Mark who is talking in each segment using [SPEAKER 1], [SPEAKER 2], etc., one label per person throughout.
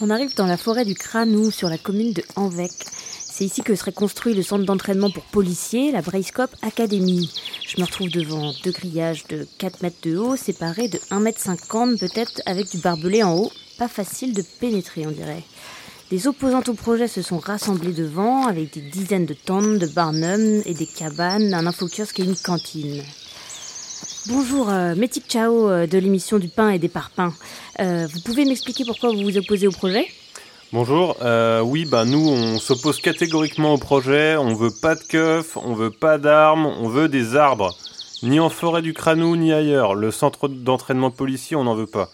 [SPEAKER 1] On arrive dans la forêt du Cranou, sur la commune de Anvec. C'est ici que serait construit le centre d'entraînement pour policiers, la Brayscope Academy. Je me retrouve devant deux grillages de 4 mètres de haut, séparés de 1 mètre 50 peut-être, avec du barbelé en haut. Pas facile de pénétrer, on dirait. Les opposantes au projet se sont rassemblées devant, avec des dizaines de tentes, de barnums et des cabanes, un infokiosque et une cantine. Bonjour, euh, Métic Chao euh, de l'émission du pain et des parpaings. Euh, vous pouvez m'expliquer pourquoi vous vous opposez au projet?
[SPEAKER 2] Bonjour, euh, oui, bah nous on s'oppose catégoriquement au projet, on veut pas de keufs, on veut pas d'armes, on veut des arbres. Ni en forêt du Cranou, ni ailleurs. Le centre d'entraînement policier, on n'en veut pas.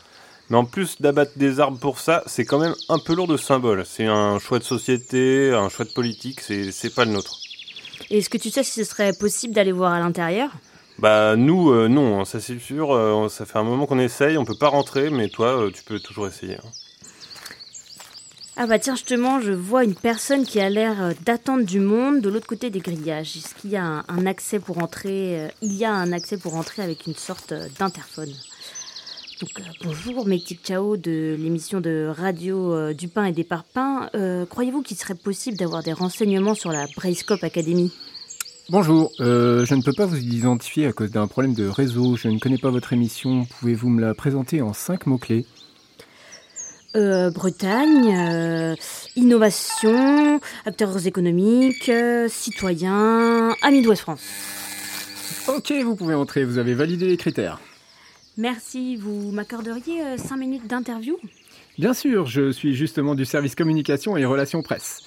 [SPEAKER 2] Mais en plus d'abattre des arbres pour ça, c'est quand même un peu lourd de symbole. C'est un choix de société, un choix de politique, c'est c'est pas le nôtre.
[SPEAKER 1] Et est-ce que tu sais si ce serait possible d'aller voir à l'intérieur?
[SPEAKER 2] Bah nous, euh, non, hein, ça c'est sûr, euh, ça fait un moment qu'on essaye, on peut pas rentrer, mais toi, euh, tu peux toujours essayer. hein.
[SPEAKER 1] Ah bah tiens, justement, je vois une personne qui a l'air d'attendre du monde de l'autre côté des grillages. Est-ce qu'il y a un, accès pour entrer Il y a un accès pour entrer avec une sorte d'interphone? Donc bonjour, Métic Chao de l'émission de radio du pain et des parpaings. Croyez-vous qu'il serait possible d'avoir des renseignements sur la Brayscope Academy?
[SPEAKER 3] Bonjour, euh, je ne peux pas vous identifier à cause d'un problème de réseau. Je ne connais pas votre émission. Pouvez-vous me la présenter en cinq mots-clés?
[SPEAKER 1] Euh, Bretagne, euh, innovation, acteurs économiques, citoyens, amis d'Ouest France.
[SPEAKER 3] Ok, vous pouvez entrer, vous avez validé les critères.
[SPEAKER 1] Merci, vous m'accorderiez 5 minutes d'interview?
[SPEAKER 3] Bien sûr, je suis justement du service communication et relations presse.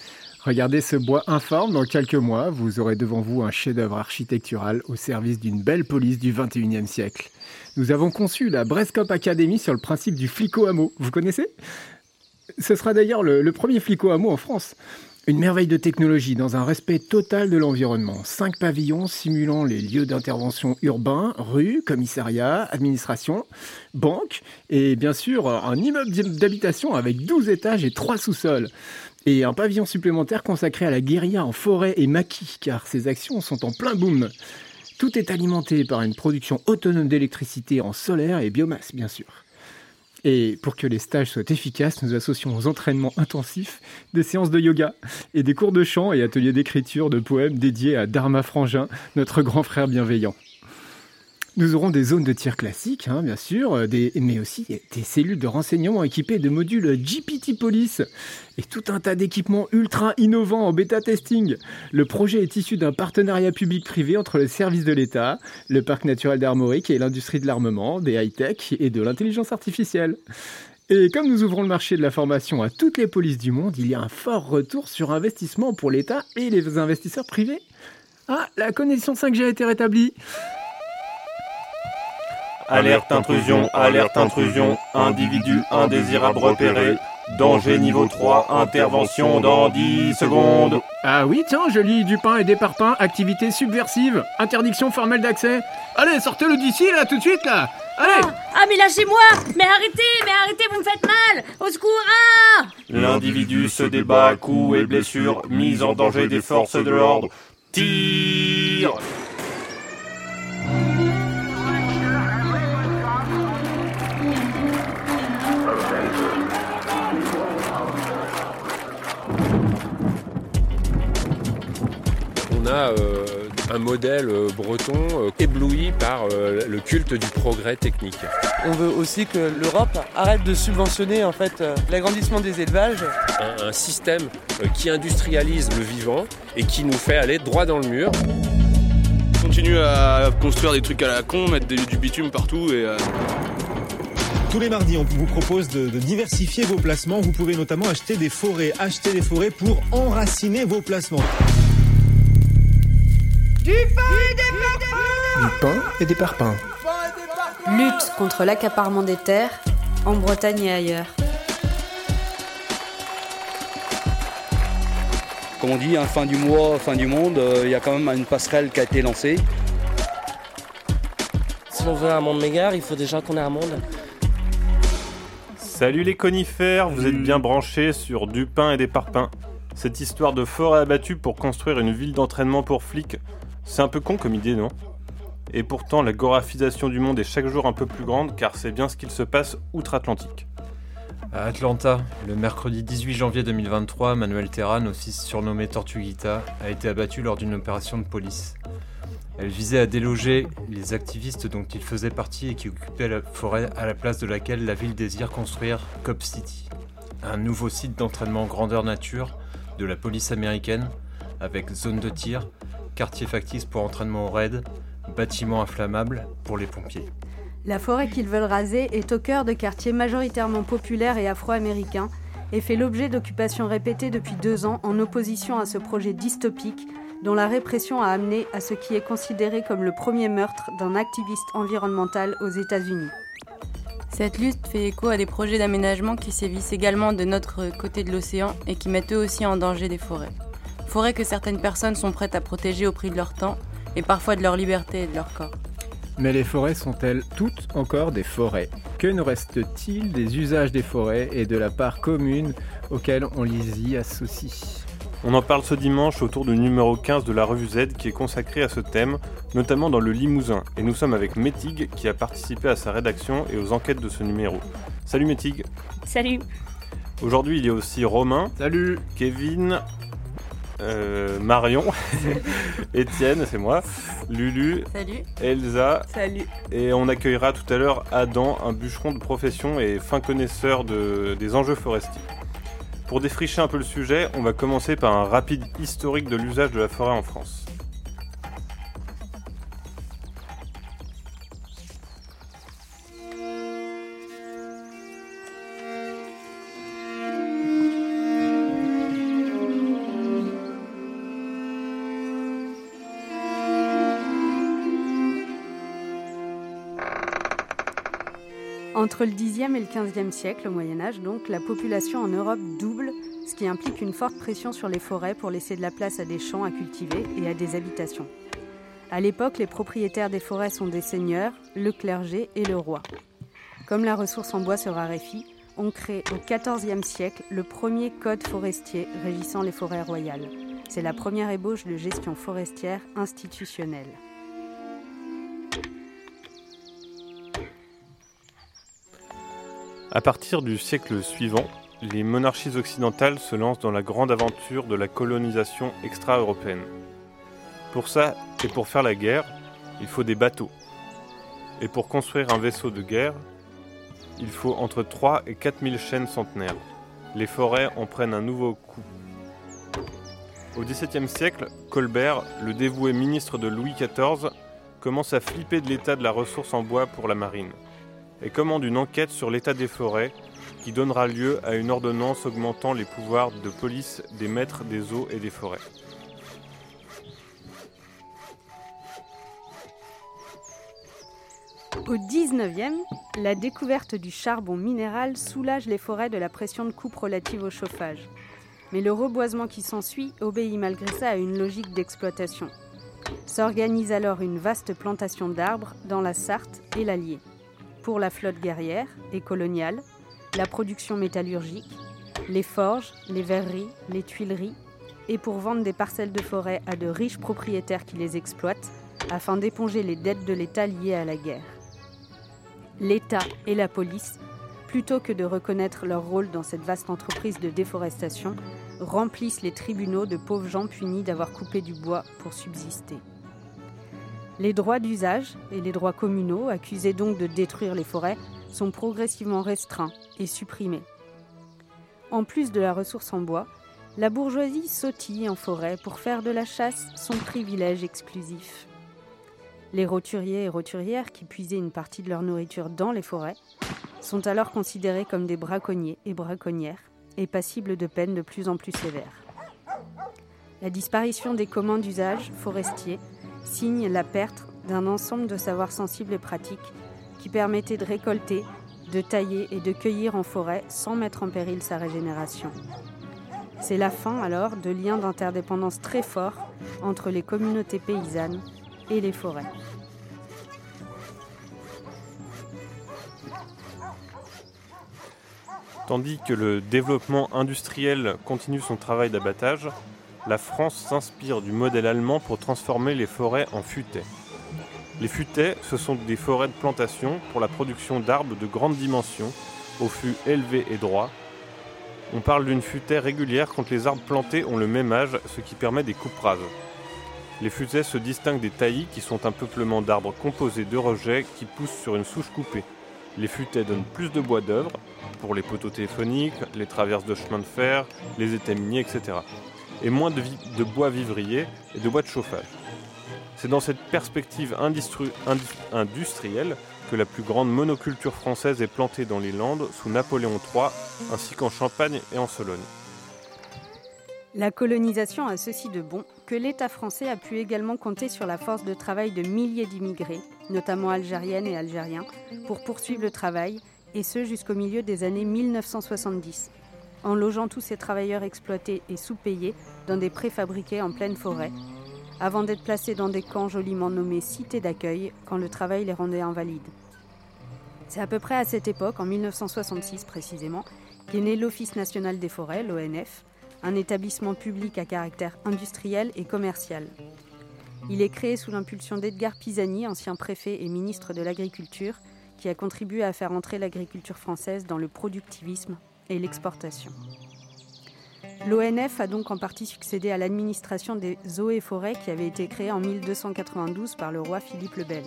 [SPEAKER 3] Regardez ce bois informe, dans quelques mois, vous aurez devant vous un chef-d'œuvre architectural au service d'une belle police du 21e siècle. Nous avons conçu la Brescop Academy sur le principe du flico-hameau. Vous connaissez? Ce sera d'ailleurs le, premier flico-hameau en France. Une merveille de technologie dans un respect total de l'environnement. Cinq pavillons simulant les lieux d'intervention urbains, rues, commissariats, administration, banques et bien sûr un immeuble d'habitation avec 12 étages et 3 sous-sols. Et un pavillon supplémentaire consacré à la guérilla en forêt et maquis car ces actions sont en plein boom. Tout est alimenté par une production autonome d'électricité en solaire et biomasse bien sûr. Et pour que les stages soient efficaces, nous associons aux entraînements intensifs des séances de yoga et des cours de chant et ateliers d'écriture de poèmes dédiés à Dharma Frangin, notre grand frère bienveillant. Nous aurons des zones de tir classiques, hein, bien sûr, euh, mais aussi des cellules de renseignement équipées de modules GPT Police et tout un tas d'équipements ultra innovants en bêta testing. Le projet est issu d'un partenariat public-privé entre le service de l'État, le parc naturel d'Armorique et l'industrie de l'armement, des high-tech et de l'intelligence artificielle. Et comme nous ouvrons le marché de la formation à toutes les polices du monde, il y a un fort retour sur investissement pour l'État et les investisseurs privés. Ah, la connexion 5G a été rétablie.
[SPEAKER 2] Alerte intrusion, alerte intrusion, individu indésirable repéré, danger niveau 3, intervention dans 10 secondes.
[SPEAKER 3] Ah oui, tiens, je lis du pain et des parpaings, activité subversive, interdiction formelle d'accès. Allez, sortez-le d'ici, là, tout de suite, là. Allez.
[SPEAKER 1] Ah, ah, mais lâchez-moi. Mais arrêtez Mais arrêtez, vous me faites mal. Au secours Ah.
[SPEAKER 2] L'individu se débat à coups et blessures, mise en danger des forces de l'ordre. Tire
[SPEAKER 4] a euh, un modèle euh, breton euh, ébloui par euh, le culte du progrès technique.
[SPEAKER 5] On veut aussi que l'Europe arrête de subventionner en fait euh, l'agrandissement des élevages.
[SPEAKER 4] Un, un système euh, qui industrialise le vivant et qui nous fait aller droit dans le mur.
[SPEAKER 6] continue à construire des trucs à la con, mettre des- du bitume partout et euh,
[SPEAKER 7] Tous les mardis, on vous propose de, de diversifier vos placements. Vous pouvez notamment acheter des forêts. Acheter des forêts pour enraciner vos placements.
[SPEAKER 3] Du pain et des parpaings.
[SPEAKER 8] Lutte contre l'accaparement des terres en Bretagne et ailleurs.
[SPEAKER 9] Comme on dit, hein, fin du mois, fin du monde, euh, il y a quand même une passerelle qui a été lancée.
[SPEAKER 5] Si on veut un monde meilleur, il faut déjà qu'on ait un monde.
[SPEAKER 2] Salut les conifères, vous êtes bien branchés sur du pain et des parpaings. Cette histoire de forêt abattue pour construire une ville d'entraînement pour flics, c'est un peu con comme idée, non? Et pourtant, la gorafisation du monde est chaque jour un peu plus grande car c'est bien ce qu'il se passe outre-Atlantique.
[SPEAKER 10] À Atlanta, le mercredi 18 janvier 2023, Manuel Terran, aussi surnommé Tortuguita, a été abattu lors d'une opération de police. Elle visait à déloger les activistes dont il faisait partie et qui occupaient la forêt à la place de laquelle la ville désire construire Cop City, un nouveau site d'entraînement grandeur nature de la police américaine avec zone de tir, quartier factice pour entraînement au raid, bâtiment inflammable pour les pompiers.
[SPEAKER 8] La forêt qu'ils veulent raser est au cœur de quartiers majoritairement populaires et afro-américains et fait l'objet d'occupations répétées depuis deux ans en opposition à ce projet dystopique dont la répression a amené à ce qui est considéré comme le premier meurtre d'un activiste environnemental aux États-Unis.
[SPEAKER 11] Cette lutte fait écho à des projets d'aménagement qui sévissent également de notre côté de l'océan et qui mettent eux aussi en danger des forêts. Forêts que certaines personnes sont prêtes à protéger au prix de leur temps et parfois de leur liberté et de leur corps.
[SPEAKER 3] Mais les forêts sont-elles toutes encore des forêts? Que nous reste-t-il des usages des forêts et de la part commune auquel on les y associe?
[SPEAKER 2] On en parle ce dimanche autour du numéro 15 de la revue Z qui est consacré à ce thème, notamment dans le Limousin. Et nous sommes avec Métig qui a participé à sa rédaction et aux enquêtes de ce numéro. Salut Métig.
[SPEAKER 1] Salut.
[SPEAKER 2] Aujourd'hui il y a aussi Romain.
[SPEAKER 3] Salut.
[SPEAKER 2] Kevin. Euh, Marion, Étienne, c'est moi, Lulu,
[SPEAKER 11] Salut.
[SPEAKER 2] Elsa,
[SPEAKER 11] Salut.
[SPEAKER 2] et on accueillera tout à l'heure Adam, un bûcheron de profession et fin connaisseur de, des enjeux forestiers. Pour défricher un peu le sujet, on va commencer par un rapide historique de l'usage de la forêt en France.
[SPEAKER 8] Entre le Xe et le XVe siècle, au Moyen Âge, donc, la population en Europe double, ce qui implique une forte pression sur les forêts pour laisser de la place à des champs à cultiver et à des habitations. À l'époque, les propriétaires des forêts sont des seigneurs, le clergé et le roi. Comme la ressource en bois se raréfie, on crée au XIVe siècle le premier code forestier régissant les forêts royales. C'est la première ébauche de gestion forestière institutionnelle.
[SPEAKER 2] À partir du siècle suivant, les monarchies occidentales se lancent dans la grande aventure de la colonisation extra-européenne. Pour ça, et pour faire la guerre, il faut des bateaux. Et pour construire un vaisseau de guerre, il faut entre 3 et 4 000 chaînes centenaires. Les forêts en prennent un nouveau coup. Au XVIIe siècle, Colbert, le dévoué ministre de Louis XIV, commence à flipper de l'état de la ressource en bois pour la marine et commande une enquête sur l'état des forêts qui donnera lieu à une ordonnance augmentant les pouvoirs de police des maîtres des eaux et des forêts.
[SPEAKER 8] Au 19e, la découverte du charbon minéral soulage les forêts de la pression de coupe relative au chauffage. Mais le reboisement qui s'ensuit obéit malgré ça à une logique d'exploitation. S'organise alors une vaste plantation d'arbres dans la Sarthe et l'Allier pour la flotte guerrière et coloniale, la production métallurgique, les forges, les verreries, les tuileries, et pour vendre des parcelles de forêt à de riches propriétaires qui les exploitent, afin d'éponger les dettes de l'État liées à la guerre. L'État et la police, plutôt que de reconnaître leur rôle dans cette vaste entreprise de déforestation, remplissent les tribunaux de pauvres gens punis d'avoir coupé du bois pour subsister. Les droits d'usage et les droits communaux, accusés donc de détruire les forêts, sont progressivement restreints et supprimés. En plus de la ressource en bois, la bourgeoisie sautille en forêt pour faire de la chasse son privilège exclusif. Les roturiers et roturières qui puisaient une partie de leur nourriture dans les forêts sont alors considérés comme des braconniers et braconnières et passibles de peines de plus en plus sévères. La disparition des communs d'usage forestiers signe la perte d'un ensemble de savoirs sensibles et pratiques qui permettaient de récolter, de tailler et de cueillir en forêt sans mettre en péril sa régénération. C'est la fin alors de liens d'interdépendance très forts entre les communautés paysannes et les forêts.
[SPEAKER 2] Tandis que le développement industriel continue son travail d'abattage, la France s'inspire du modèle allemand pour transformer les forêts en futaies. Les futaies, ce sont des forêts de plantation pour la production d'arbres de grande dimension, au fût élevé et droit. On parle d'une futaie régulière quand les arbres plantés ont le même âge, ce qui permet des coupes. Les futaies se distinguent des taillis qui sont un peuplement d'arbres composés de rejets qui poussent sur une souche coupée. Les futaies donnent plus de bois d'œuvre pour les poteaux téléphoniques, les traverses de chemin de fer, les étais miniers, etc. Et moins de, bois vivrier et de bois de chauffage. C'est dans cette perspective industri industrielle que la plus grande monoculture française est plantée dans les Landes sous Napoléon III, ainsi qu'en Champagne et en Sologne.
[SPEAKER 8] La colonisation a ceci de bon que l'État français a pu également compter sur la force de travail de milliers d'immigrés, notamment algériennes et algériens, pour poursuivre le travail, et ce jusqu'au milieu des années 1970, en logeant tous ces travailleurs exploités et sous-payés dans des préfabriqués en pleine forêt, avant d'être placés dans des camps joliment nommés cités d'accueil quand le travail les rendait invalides. C'est à peu près à cette époque, en 1966 précisément, qu'est né l'Office national des forêts, l'ONF, un établissement public à caractère industriel et commercial. Il est créé sous l'impulsion d'Edgar Pisani, ancien préfet et ministre de l'Agriculture, qui a contribué à faire entrer l'agriculture française dans le productivisme et l'exportation. L'ONF a donc en partie succédé à l'administration des eaux et forêts qui avait été créée en 1292 par le roi Philippe le Bel.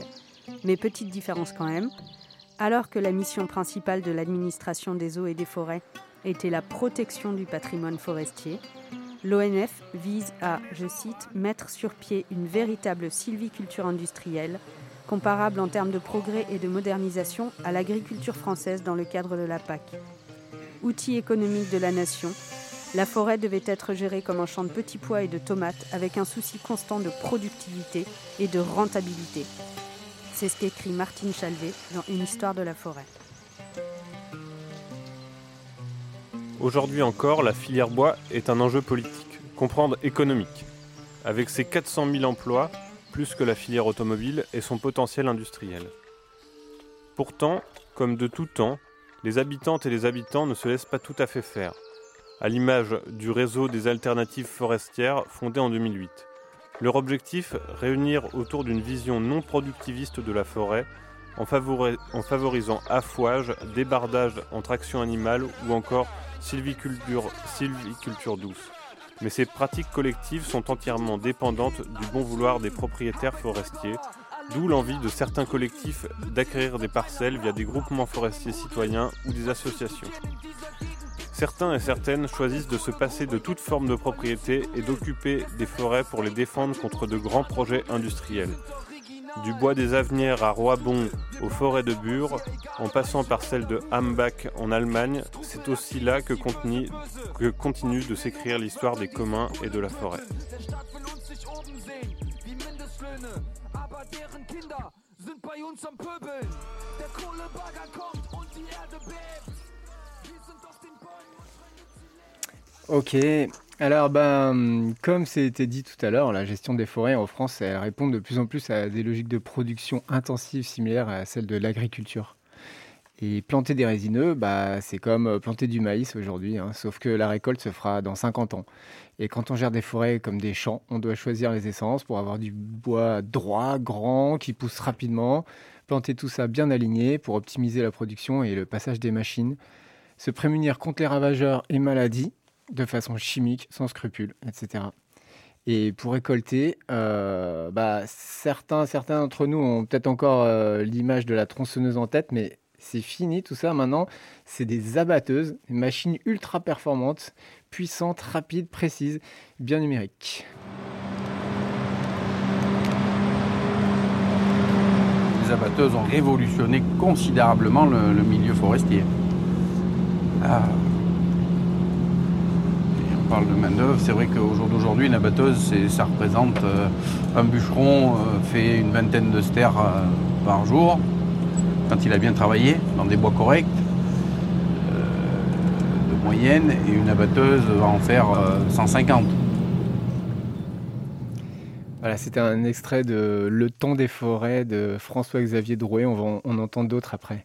[SPEAKER 8] Mais petite différence quand même, alors que la mission principale de l'administration des eaux et des forêts était la protection du patrimoine forestier, l'ONF vise à, je cite, mettre sur pied une véritable sylviculture industrielle, comparable en termes de progrès et de modernisation à l'agriculture française dans le cadre de la PAC. Outil économique de la nation, la forêt devait être gérée comme un champ de petits pois et de tomates avec un souci constant de productivité et de rentabilité. C'est ce qu'écrit Martine Chalvet dans Une histoire de la forêt.
[SPEAKER 2] Aujourd'hui encore, la filière bois est un enjeu politique, comprendre économique. Avec ses 400 000 emplois, plus que la filière automobile et son potentiel industriel. Pourtant, comme de tout temps, les habitantes et les habitants ne se laissent pas tout à fait faire à l'image du réseau des alternatives forestières fondé en 2008. Leur objectif, réunir autour d'une vision non productiviste de la forêt, en, favorisant affouage, débardage entre actions animales ou encore sylviculture, sylviculture douce. Mais ces pratiques collectives sont entièrement dépendantes du bon vouloir des propriétaires forestiers, d'où l'envie de certains collectifs d'acquérir des parcelles via des groupements forestiers citoyens ou des associations. Certains et certaines choisissent de se passer de toute forme de propriété et d'occuper des forêts pour les défendre contre de grands projets industriels. Du bois des Avenières à Roibon aux forêts de Bure, en passant par celle de Hambach en Allemagne, c'est aussi là que continue de s'écrire l'histoire des communs et de la forêt.
[SPEAKER 3] Ok, alors ben, comme c'était dit tout à l'heure, la gestion des forêts en France, répond de plus en plus à des logiques de production intensive similaires à celles de l'agriculture. Et planter des résineux, bah, c'est comme planter du maïs aujourd'hui, hein, sauf que la récolte se fera dans 50 ans. Et quand on gère des forêts comme des champs, on doit choisir les essences pour avoir du bois droit, grand, qui pousse rapidement, planter tout ça bien aligné pour optimiser la production et le passage des machines, se prémunir contre les ravageurs et maladies, de façon chimique, sans scrupule, etc. Et pour récolter, euh, bah, certains, certains d'entre nous ont peut-être encore euh, l'image de la tronçonneuse en tête, mais c'est fini tout ça maintenant. C'est des abatteuses, des machines ultra performantes, puissantes, rapides, précises, bien numériques.
[SPEAKER 12] Les abatteuses ont révolutionné considérablement le, milieu forestier. Ah parle de main-d'œuvre, c'est vrai qu'au jour d'aujourd'hui, une abatteuse, ça représente euh, un bûcheron euh, fait une vingtaine de stères euh, par jour, quand il a bien travaillé, dans des bois corrects, moyenne, et une abatteuse va en faire 150.
[SPEAKER 3] Voilà, c'était un extrait de Le temps des forêts de François-Xavier Drouet, on va en entendre d'autres après.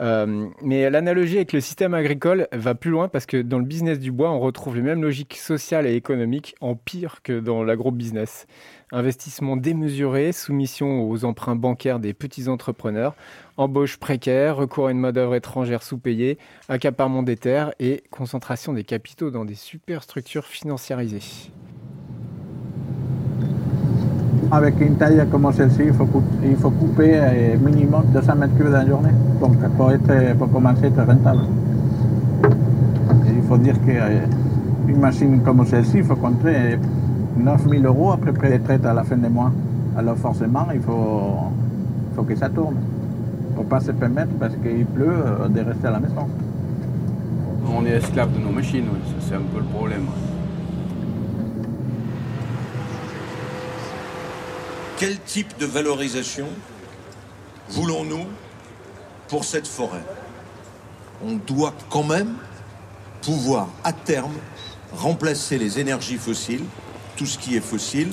[SPEAKER 3] Euh, mais l'analogie avec le système agricole va plus loin parce que dans le business du bois, on retrouve les mêmes logiques sociales et économiques en pire que dans l'agro-business. Investissement démesuré, soumission aux emprunts bancaires des petits entrepreneurs, embauche précaire, recours à une main-d'œuvre étrangère sous-payée, accaparement des terres et concentration des capitaux dans des superstructures financiarisées.
[SPEAKER 13] Avec une taille comme celle-ci, il faut, couper euh, minimum 200 mètres cubes dans la journée. Pour, être, pour commencer, être rentable. il faut dire qu'une euh, machine comme celle-ci, il faut compter 9000 euros à peu près de traite à la fin du mois. Alors forcément, il faut, faut que ça tourne. Il ne faut pas se permettre, parce qu'il pleut, euh, de rester à la maison.
[SPEAKER 12] On est esclave de nos machines, c'est un peu le problème.
[SPEAKER 14] Quel type de valorisation voulons-nous pour cette forêt? On doit quand même pouvoir à terme remplacer les énergies fossiles, tout ce qui est fossile,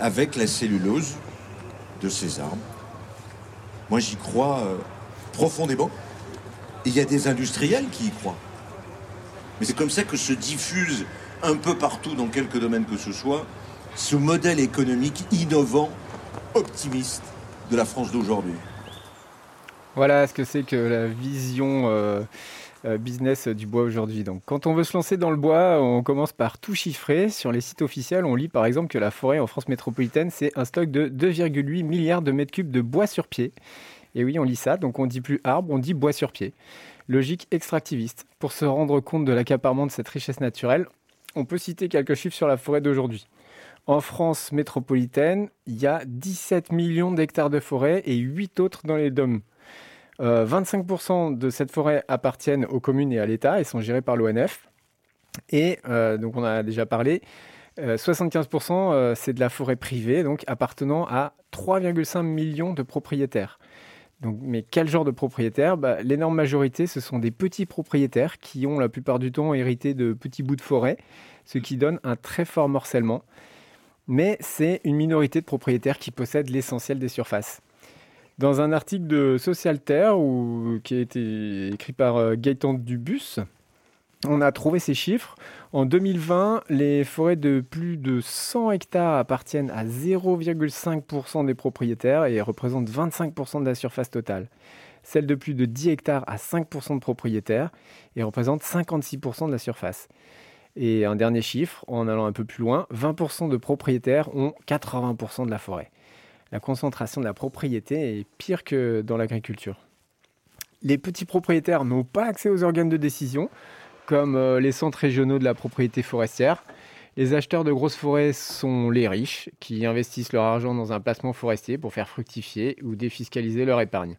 [SPEAKER 14] avec la cellulose de ces arbres. Moi j'y crois euh, profondément. il y a des industriels qui y croient. Mais c'est comme ça que se diffuse un peu partout dans quelques domaines que ce soit ce modèle économique innovant, optimiste de la France d'aujourd'hui.
[SPEAKER 3] Voilà ce que c'est que la vision euh, business du bois aujourd'hui. Donc, quand on veut se lancer dans le bois, on commence par tout chiffrer. Sur les sites officiels, on lit par exemple que la forêt en France métropolitaine, c'est un stock de 2,8 milliards de mètres cubes de bois sur pied. Et oui, on lit ça, donc on dit plus arbre, on dit bois sur pied. Logique extractiviste. Pour se rendre compte de l'accaparement de cette richesse naturelle, on peut citer quelques chiffres sur la forêt d'aujourd'hui. En France métropolitaine, il y a 17 millions d'hectares de forêt et 8 autres dans les DOM. 25% de cette forêt appartiennent aux communes et à l'État et sont gérées par l'ONF. Et euh, donc on a déjà parlé, 75% euh, euh, c'est de la forêt privée, donc appartenant à 3,5 millions de propriétaires. Mais quel genre de propriétaires? Bah, L'énorme majorité, ce sont des petits propriétaires qui ont la plupart du temps hérité de petits bouts de forêt, ce qui donne un très fort morcellement mais c'est une minorité de propriétaires qui possèdent l'essentiel des surfaces. Dans un article de Socialter qui a été écrit par euh, Gaëtan Dubus, on a trouvé ces chiffres. En 2020, les forêts de plus de 100 hectares appartiennent à 0,5% des propriétaires et représentent 25% de la surface totale. Celles de plus de 10 hectares à 5% de propriétaires et représentent 56% de la surface. Et un dernier chiffre, en allant un peu plus loin, 20% de propriétaires ont 80% de la forêt. La concentration de la propriété est pire que dans l'agriculture. Les petits propriétaires n'ont pas accès aux organes de décision, comme euh, les centres régionaux de la propriété forestière. Les acheteurs de grosses forêts sont les riches, qui investissent leur argent dans un placement forestier pour faire fructifier ou défiscaliser leur épargne.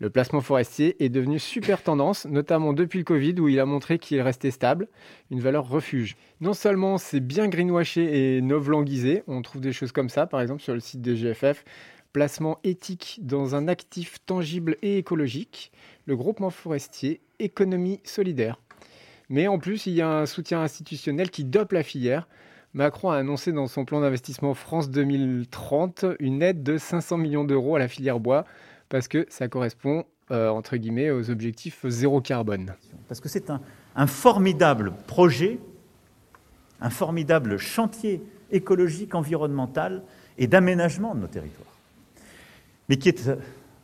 [SPEAKER 3] Le placement forestier est devenu super tendance, notamment depuis le Covid où il a montré qu'il restait stable, une valeur refuge. Non seulement c'est bien greenwashé et novlanguisé, on trouve des choses comme ça par exemple sur le site des GFF, placement éthique dans un actif tangible et écologique, le groupement forestier économie solidaire. Mais en plus, il y a un soutien institutionnel qui dope la filière. Macron a annoncé dans son plan d'investissement France 2030 une aide de 500 millions d'euros à la filière bois parce que ça correspond, euh, entre guillemets, aux objectifs zéro carbone.
[SPEAKER 15] Parce que c'est un, formidable projet, un formidable chantier écologique, environnemental et d'aménagement de nos territoires, mais qui est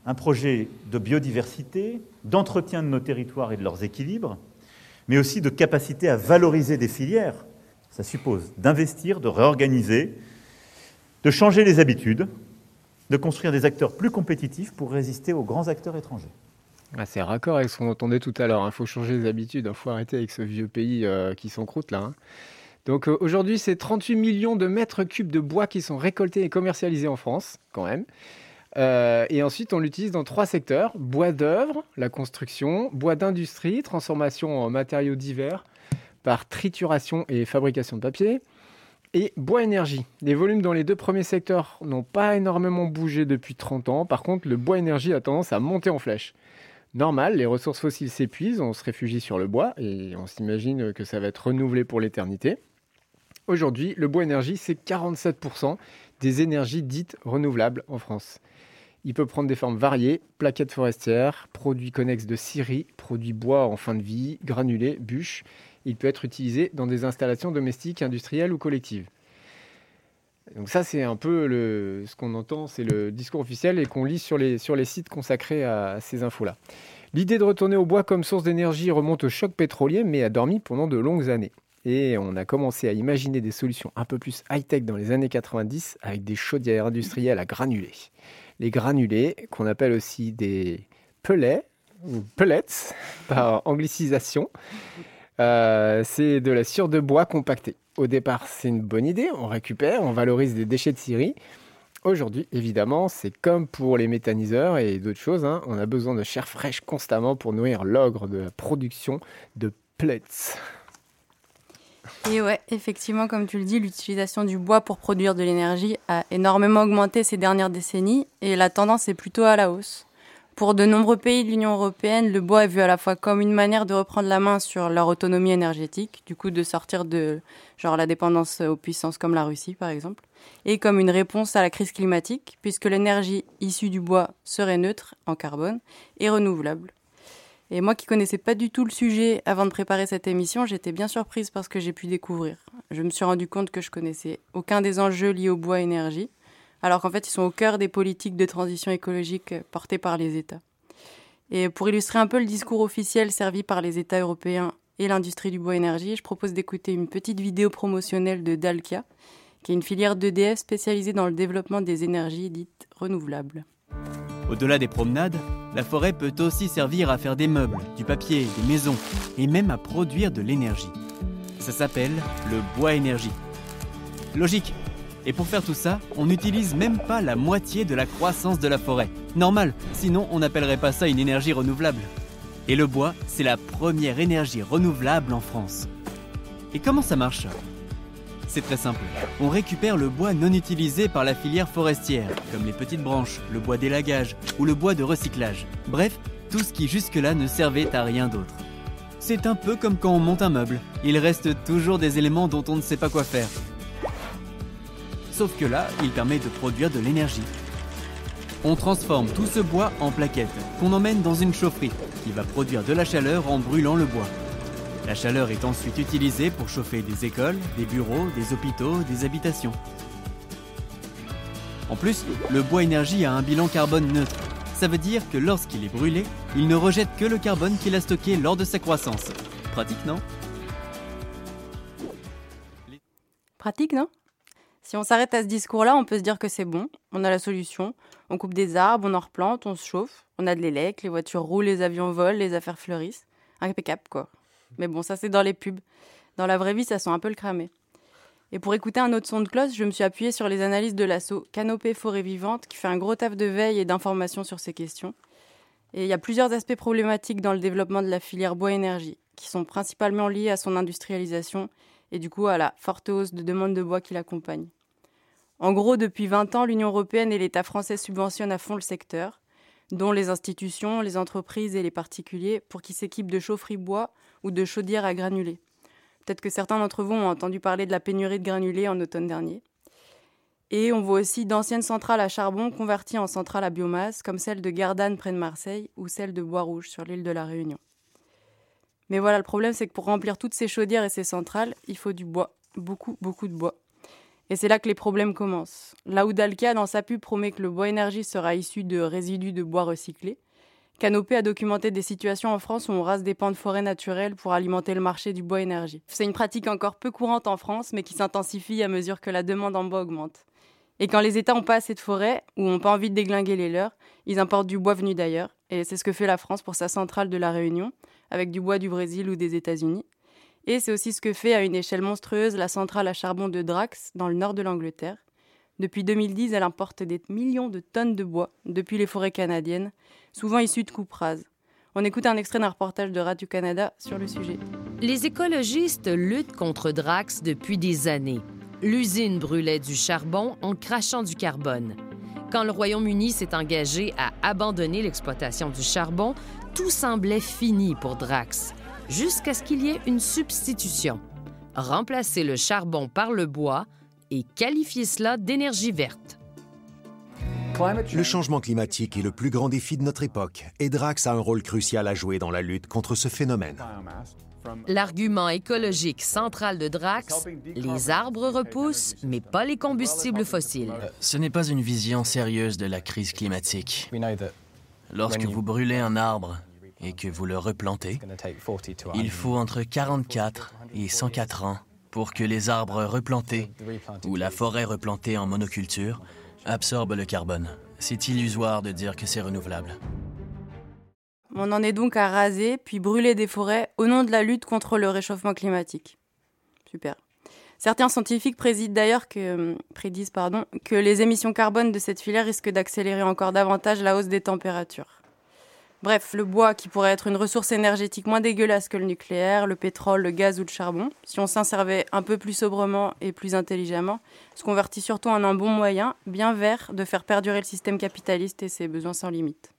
[SPEAKER 15] un projet de biodiversité, d'entretien de nos territoires et de leurs équilibres, mais aussi de capacité à valoriser des filières. Ça suppose d'investir, de réorganiser, de changer les habitudes, de construire des acteurs plus compétitifs pour résister aux grands acteurs étrangers.
[SPEAKER 3] Ah, c'est raccord avec ce qu'on entendait tout à l'heure. Il hein. faut changer les habitudes. Il faut arrêter avec ce vieux pays euh, qui s'encroute là. Hein. Donc euh, aujourd'hui, c'est 38 millions de mètres cubes de bois qui sont récoltés et commercialisés en France, quand même. Euh, et ensuite, on l'utilise dans trois secteurs bois d'œuvre, la construction, bois d'industrie, transformation en matériaux divers par trituration et fabrication de papier, et bois énergie. Les volumes dans les deux premiers secteurs n'ont pas énormément bougé depuis 30 ans. Par contre, le bois énergie a tendance à monter en flèche. Normal, les ressources fossiles s'épuisent, on se réfugie sur le bois et on s'imagine que ça va être renouvelé pour l'éternité. Aujourd'hui, le bois énergie, c'est 47% des énergies dites renouvelables en France. Il peut prendre des formes variées, plaquettes forestières, produits connexes de scierie, produits bois en fin de vie, granulés, bûches. Il peut être utilisé dans des installations domestiques, industrielles ou collectives. Donc ça, c'est un peu ce qu'on entend, c'est le discours officiel et qu'on lit sur les, sur les sites consacrés à ces infos-là. L'idée de retourner au bois comme source d'énergie remonte au choc pétrolier, mais a dormi pendant de longues années. Et on a commencé à imaginer des solutions un peu plus high-tech dans les années 90 avec des chaudières industrielles à granulés. Les granulés, qu'on appelle aussi des pellets ou pellets par anglicisation, euh, c'est de la cire de bois compactée. Au départ, c'est une bonne idée, on récupère, on valorise des déchets de scierie. Aujourd'hui, évidemment, c'est comme pour les méthaniseurs et d'autres choses, hein, on a besoin de chair fraîche constamment pour nourrir l'ogre de la production de pellets.
[SPEAKER 11] Et ouais, effectivement, comme tu le dis, l'utilisation du bois pour produire de l'énergie a énormément augmenté ces dernières décennies et la tendance est plutôt à la hausse. Pour de nombreux pays de l'Union européenne, le bois est vu à la fois comme une manière de reprendre la main sur leur autonomie énergétique, du coup de sortir de genre la dépendance aux puissances comme la Russie par exemple, et comme une réponse à la crise climatique, puisque l'énergie issue du bois serait neutre en carbone et renouvelable. Et moi qui connaissais pas du tout le sujet avant de préparer cette émission, j'étais bien surprise par ce que j'ai pu découvrir. Je me suis rendu compte que je connaissais aucun des enjeux liés au bois énergie alors qu'en fait ils sont au cœur des politiques de transition écologique portées par les États. Et pour illustrer un peu le discours officiel servi par les États européens et l'industrie du bois énergie, je propose d'écouter une petite vidéo promotionnelle de Dalkia, qui est une filière d'EDF spécialisée dans le développement des énergies dites renouvelables.
[SPEAKER 16] Au-delà des promenades, la forêt peut aussi servir à faire des meubles, du papier, des maisons et même à produire de l'énergie. Ça s'appelle le bois énergie. Logique, et pour faire tout ça, on n'utilise même pas la moitié de la croissance de la forêt. Normal, sinon on n'appellerait pas ça une énergie renouvelable. Et le bois, c'est la première énergie renouvelable en France. Et comment ça marche? C'est très simple. On récupère le bois non utilisé par la filière forestière, comme les petites branches, le bois d'élagage ou le bois de recyclage. Bref, tout ce qui jusque-là ne servait à rien d'autre. C'est un peu comme quand on monte un meuble. Il reste toujours des éléments dont on ne sait pas quoi faire. Sauf que là, il permet de produire de l'énergie. On transforme tout ce bois en plaquettes qu'on emmène dans une chaufferie qui va produire de la chaleur en brûlant le bois. La chaleur est ensuite utilisée pour chauffer des écoles, des bureaux, des hôpitaux, des habitations. En plus, le bois énergie a un bilan carbone neutre. Ça veut dire que lorsqu'il est brûlé, il ne rejette que le carbone qu'il a stocké lors de sa croissance. Pratique, non?
[SPEAKER 11] Pratique, non? Si on s'arrête à ce discours-là, on peut se dire que c'est bon, on a la solution. On coupe des arbres, on en replante, on se chauffe, on a de l'élec, les voitures roulent, les avions volent, les affaires fleurissent. Impeccable, quoi. Mais bon, ça c'est dans les pubs. Dans la vraie vie, ça sent un peu le cramé. Et pour écouter un autre son de cloche, je me suis appuyée sur les analyses de l'assaut Canopée Forêt Vivante, qui fait un gros taf de veille et d'information sur ces questions. Et il y a plusieurs aspects problématiques dans le développement de la filière bois-énergie, qui sont principalement liés à son industrialisation et du coup à la forte hausse de demande de bois qui l'accompagne. En gros, depuis 20 ans, l'Union européenne et l'État français subventionnent à fond le secteur, dont les institutions, les entreprises et les particuliers, pour qu'ils s'équipent de chaufferies bois ou de chaudières à granulés. Peut-être que certains d'entre vous ont entendu parler de la pénurie de granulés en automne dernier. Et on voit aussi d'anciennes centrales à charbon converties en centrales à biomasse, comme celle de Gardanne près de Marseille ou celle de Bois-Rouge sur l'île de la Réunion. Mais voilà, le problème c'est que pour remplir toutes ces chaudières et ces centrales, il faut du bois, beaucoup, beaucoup de bois. Et c'est là que les problèmes commencent. Là où Dalkia, dans sa pub, promet que le bois énergie sera issu de résidus de bois recyclés, Canopé a documenté des situations en France où on rase des pans de forêt naturelles pour alimenter le marché du bois énergie. C'est une pratique encore peu courante en France, mais qui s'intensifie à mesure que la demande en bois augmente. Et quand les États n'ont pas assez de forêt ou n'ont pas envie de déglinguer les leurs, ils importent du bois venu d'ailleurs. Et c'est ce que fait la France pour sa centrale de la Réunion, avec du bois du Brésil ou des États-Unis. Et c'est aussi ce que fait à une échelle monstrueuse la centrale à charbon de Drax, dans le nord de l'Angleterre. Depuis 2010, elle importe des millions de tonnes de bois depuis les forêts canadiennes, souvent issues de coupes rases. On écoute un extrait d'un reportage de Radio-Canada sur le sujet.
[SPEAKER 17] Les écologistes luttent contre Drax depuis des années. L'usine brûlait du charbon en crachant du carbone. Quand le Royaume-Uni s'est engagé à abandonner l'exploitation du charbon, tout semblait fini pour Drax jusqu'à ce qu'il y ait une substitution. Remplacer le charbon par le bois et qualifier cela d'énergie verte.
[SPEAKER 18] Le changement climatique est le plus grand défi de notre époque et Drax a un rôle crucial à jouer dans la lutte contre ce phénomène.
[SPEAKER 17] L'argument écologique central de Drax, les arbres repoussent, mais pas les combustibles fossiles.
[SPEAKER 19] Ce n'est pas une vision sérieuse de la crise climatique. Lorsque vous brûlez un arbre et que vous le replantez, il faut entre 44 et 104 ans pour que les arbres replantés ou la forêt replantée en monoculture absorbent le carbone. C'est illusoire de dire que c'est renouvelable.
[SPEAKER 11] On en est donc à raser puis brûler des forêts au nom de la lutte contre le réchauffement climatique. Super. Certains scientifiques prédisent d'ailleurs que, prédisent, pardon, que les émissions carbone de cette filière risquent d'accélérer encore davantage la hausse des températures. Bref, le bois qui pourrait être une ressource énergétique moins dégueulasse que le nucléaire, le pétrole, le gaz ou le charbon, si on s'en servait un peu plus sobrement et plus intelligemment, se convertit surtout en un bon moyen, bien vert, de faire perdurer le système capitaliste et ses besoins sans limite.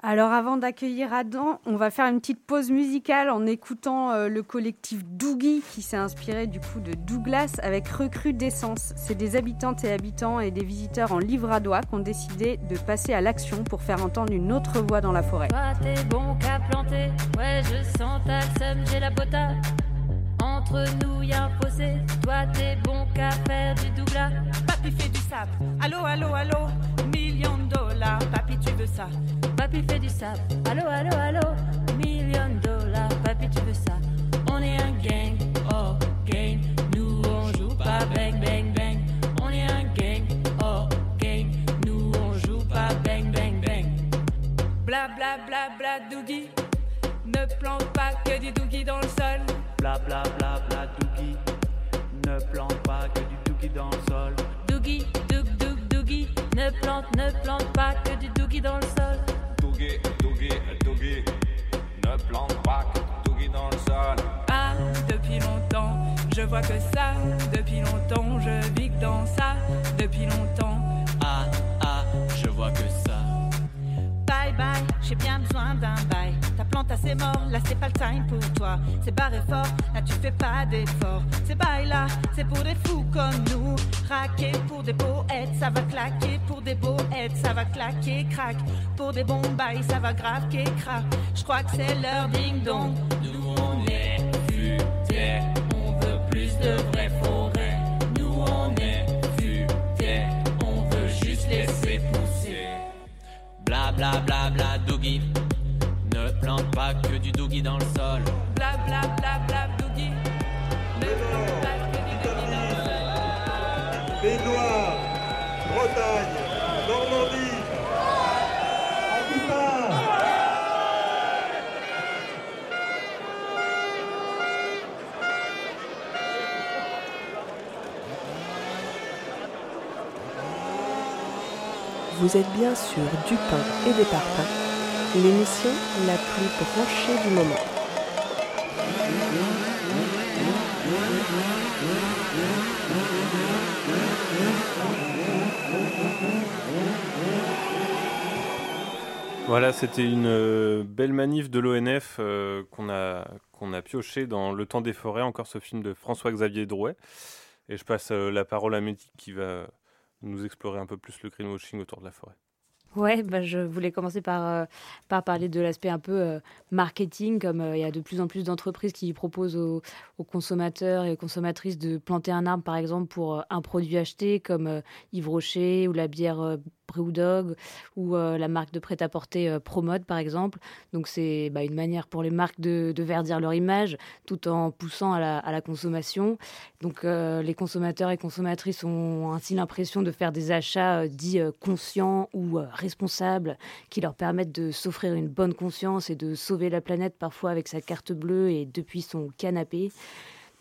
[SPEAKER 8] Alors avant d'accueillir Adam, on va faire une petite pause musicale en écoutant euh, le collectif Doogie qui s'est inspiré du coup de Douglas avec Recrue d'essence. C'est des habitantes et habitants et des visiteurs en livradois qui ont décidé de passer à l'action pour faire entendre une autre voix dans la forêt.
[SPEAKER 20] Entre nous y a un fossé, toi t'es bon qu'à faire du Douglas.
[SPEAKER 21] Papy fait du sable, allô allô allô, million de dollars, papy tu veux ça?
[SPEAKER 20] Papy fait du sable, allô allô allô, million de dollars, papy tu veux ça? On est un gang, oh gang, nous on joue pas bang bang bang. On est un gang, oh gang, nous on joue pas bang bang bang.
[SPEAKER 21] Bla bla bla bla doogie, ne plante pas que du doogie dans le sol.
[SPEAKER 22] Bla bla bla bla doogie, ne plante pas que du doogie dans le sol.
[SPEAKER 20] Doogie, doug doug doogie, ne plante, ne plante pas que du doogie dans le sol.
[SPEAKER 23] Doogie, doogie, doogie, ne plante pas que du doogie dans le sol.
[SPEAKER 21] Ah, depuis longtemps, je vois que ça. Depuis longtemps, je vis que dans ça. Depuis longtemps.
[SPEAKER 22] Ah, ah, je vois que ça.
[SPEAKER 21] Bye bye, j'ai bien besoin d'un bail. Ta plante assez mort, là c'est pas le time pour toi. C'est barré fort, là tu fais pas d'effort. Ces bails là, c'est pour des fous comme nous. Raquer pour des poètes, ça va claquer. Pour des poètes, ça va claquer, crack. Pour des bons bails, ça va grave, crack. Je crois que c'est leur ding dong.
[SPEAKER 23] Nous on est futés, on veut plus de vraies forêts. Nous on est
[SPEAKER 22] Bla bla bla bla doogie, ne plante pas que du doogie dans le sol.
[SPEAKER 21] Bla bla bla bla doogie, ne plante pas que du doogie dans le sol.
[SPEAKER 24] Pays Noir, Bretagne, Normandie, Aquitaine.
[SPEAKER 25] Vous êtes bien sur Du pain et des parpaings, l'émission la plus branchée du moment.
[SPEAKER 2] Voilà, c'était une euh, belle manif de l'ONF euh, qu'on a, pioché dans Le Temps des Forêts, encore ce film de François-Xavier Drouet. Et je passe euh, la parole à Mehdi qui va nous explorer un peu plus le greenwashing autour de la forêt.
[SPEAKER 1] Ouais, bah, je voulais commencer par, euh, par parler de l'aspect un peu euh, marketing, comme euh, il y a de plus en plus d'entreprises qui proposent aux, aux consommateurs et aux consommatrices de planter un arbre, par exemple, pour un produit acheté, comme Yves Rocher ou la bière Brewdog ou euh, la marque de prêt-à-porter euh, Promode, par exemple. Donc c'est bah, une manière pour les marques de, verdir leur image tout en poussant à la, à la consommation. Donc euh, les consommateurs et consommatrices ont ainsi l'impression de faire des achats dits conscients ou responsables qui leur permettent de s'offrir une bonne conscience et de sauver la planète parfois avec sa carte bleue et depuis son canapé.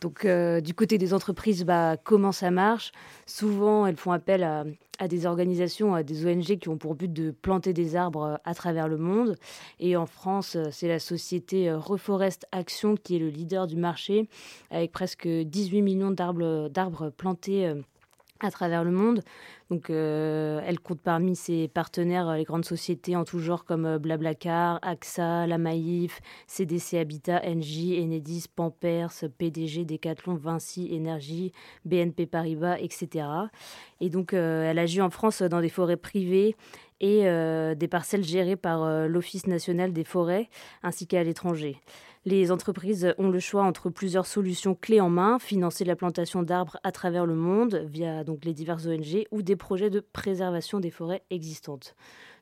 [SPEAKER 1] Donc euh, du côté des entreprises, bah, comment ça marche? Souvent, elles font appel à, des organisations, à des ONG qui ont pour but de planter des arbres euh, à travers le monde. Et en France, euh, c'est la société Reforest Action qui est le leader du marché, avec presque 18 millions d'arbres plantés. à travers le monde. Euh, elle compte parmi ses partenaires les grandes sociétés en tout genre comme Blablacar, AXA, La Maïf, CDC Habitat, Engie, Enedis, Pampers, PDG, Decathlon, Vinci, Énergie, BNP Paribas, etc. Et donc, elle agit en France dans des forêts privées et des parcelles gérées par l'Office national des forêts ainsi qu'à l'étranger. Les entreprises ont le choix entre plusieurs solutions clés en main, financer la plantation d'arbres à travers le monde via les diverses ONG ou des projets de préservation des forêts existantes.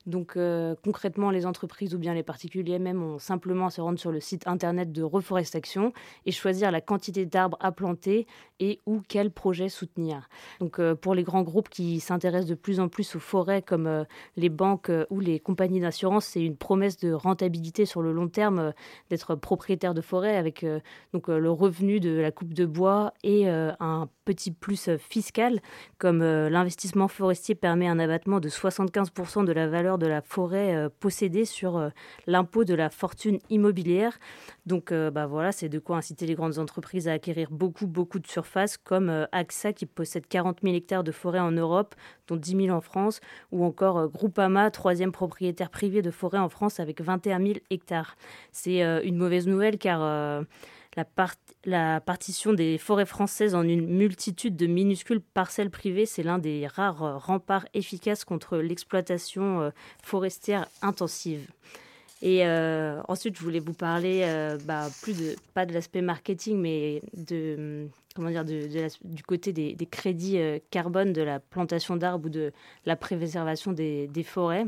[SPEAKER 1] Donc euh, concrètement, les entreprises ou bien les particuliers même ont simplement à se rendre sur le site internet de Reforestation et choisir la quantité d'arbres à planter et ou quel projet soutenir. Donc euh, pour les grands groupes qui s'intéressent de plus en plus aux forêts comme euh, les banques ou les compagnies d'assurance, c'est une promesse de rentabilité sur le long terme d'être propriétaire de forêt avec donc le revenu de la coupe de bois et un petit plus fiscal comme l'investissement forestier permet un abattement de 75% de la valeur de la forêt euh, possédée sur euh, l'impôt de la fortune immobilière. Donc euh, bah voilà, c'est de quoi inciter les grandes entreprises à acquérir beaucoup, beaucoup de surface, comme AXA qui possède 40 000 hectares de forêt en Europe, dont 10 000 en France, ou encore Groupama, troisième propriétaire privé de forêt en France avec 21 000 hectares. C'est une mauvaise nouvelle car la, partition des forêts françaises en une multitude de minuscules parcelles privées, c'est l'un des rares euh, remparts efficaces contre l'exploitation euh, forestière intensive. Et euh, ensuite, je voulais vous parler, bah, pas de l'aspect marketing, mais dire, du côté des, crédits carbone de la plantation d'arbres ou de la préservation des forêts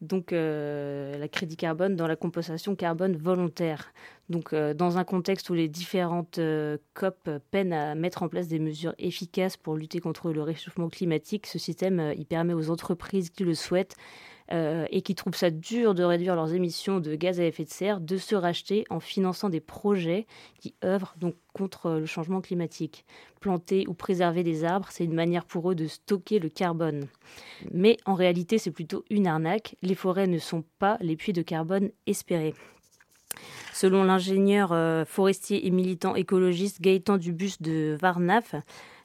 [SPEAKER 1] donc la crédit carbone dans la compensation carbone volontaire. Donc euh, dans un contexte où les différentes euh, COP peinent à mettre en place des mesures efficaces pour lutter contre le réchauffement climatique, ce système il permet aux entreprises qui le souhaitent euh, et qui trouvent ça dur de réduire leurs émissions de gaz à effet de serre, de se racheter en finançant des projets qui œuvrent donc contre le changement climatique. Planter ou préserver des arbres, c'est une manière pour eux de stocker le carbone. Mais en réalité, c'est plutôt une arnaque. Les forêts ne sont pas les puits de carbone espérés. Selon l'ingénieur euh, forestier et militant écologiste Gaëtan Dubus de Varnaf,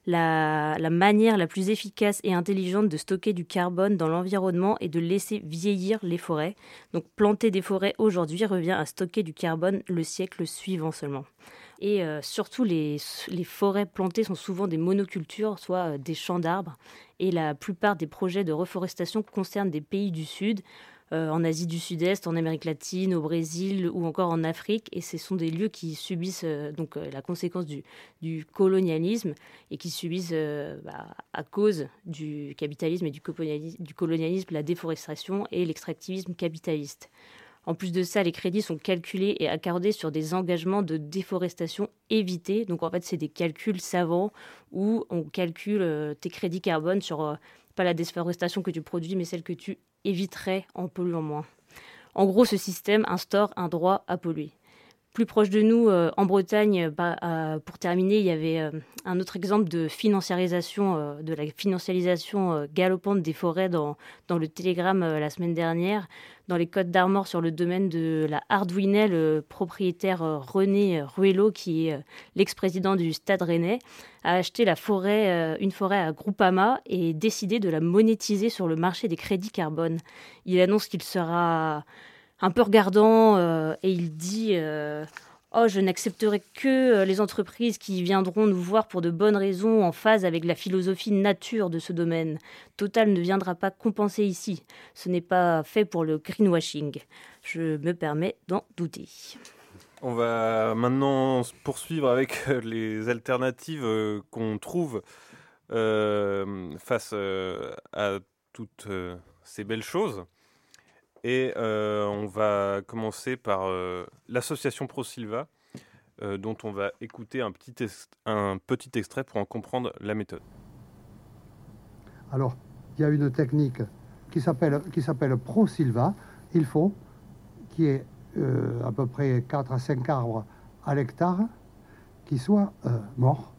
[SPEAKER 1] la, manière la plus efficace et intelligente de stocker du carbone dans l'environnement est de laisser vieillir les forêts. Donc planter des forêts aujourd'hui revient à stocker du carbone le siècle suivant seulement. Et euh, surtout, les, forêts plantées sont souvent des monocultures, soit euh, des champs d'arbres. Et la plupart des projets de reforestation concernent des pays du Sud euh, en Asie du Sud-Est, en Amérique latine, au Brésil ou encore en Afrique. Et ce sont des lieux qui subissent euh, donc euh, la conséquence du, colonialisme et qui subissent bah, à cause du capitalisme et du colonialisme la déforestation et l'extractivisme capitaliste. En plus de ça, les crédits sont calculés et accordés sur des engagements de déforestation évités. Donc en fait, c'est des calculs savants où on calcule tes crédits carbone sur pas la déforestation que tu produis, mais celle que tu éviterais en polluant moins. En gros, ce système instaure un droit à polluer. Plus proche de nous, euh, en Bretagne, bah, euh, pour terminer, il y avait euh, un autre exemple de financiarisation, de la financiarisation galopante des forêts dans, le Télégramme la semaine dernière. Dans les Côtes d'Armor, sur le domaine de la Hardwinnet, le propriétaire René Ruello, qui est l'ex-président du Stade Rennais, a acheté une forêt à Groupama et décidé de la monétiser sur le marché des crédits carbone. Il annonce qu'il sera un peu regardant euh, et il dit euh, Oh, je n'accepterai que euh, les entreprises qui viendront nous voir pour de bonnes raisons en phase avec la philosophie nature de ce domaine. Total ne viendra pas compenser ici. Ce n'est pas fait pour le greenwashing. Je me permets d'en douter.
[SPEAKER 2] On va maintenant poursuivre avec les alternatives qu'on trouve face à toutes ces belles choses. Et euh, on va commencer par euh, l'association ProSilva, euh, dont on va écouter un petit, extrait pour en comprendre la méthode.
[SPEAKER 26] Alors, il y a une technique qui s'appelle, ProSilva. Il faut qu'il y ait à peu près 4 à 5 arbres à l'hectare qui soient morts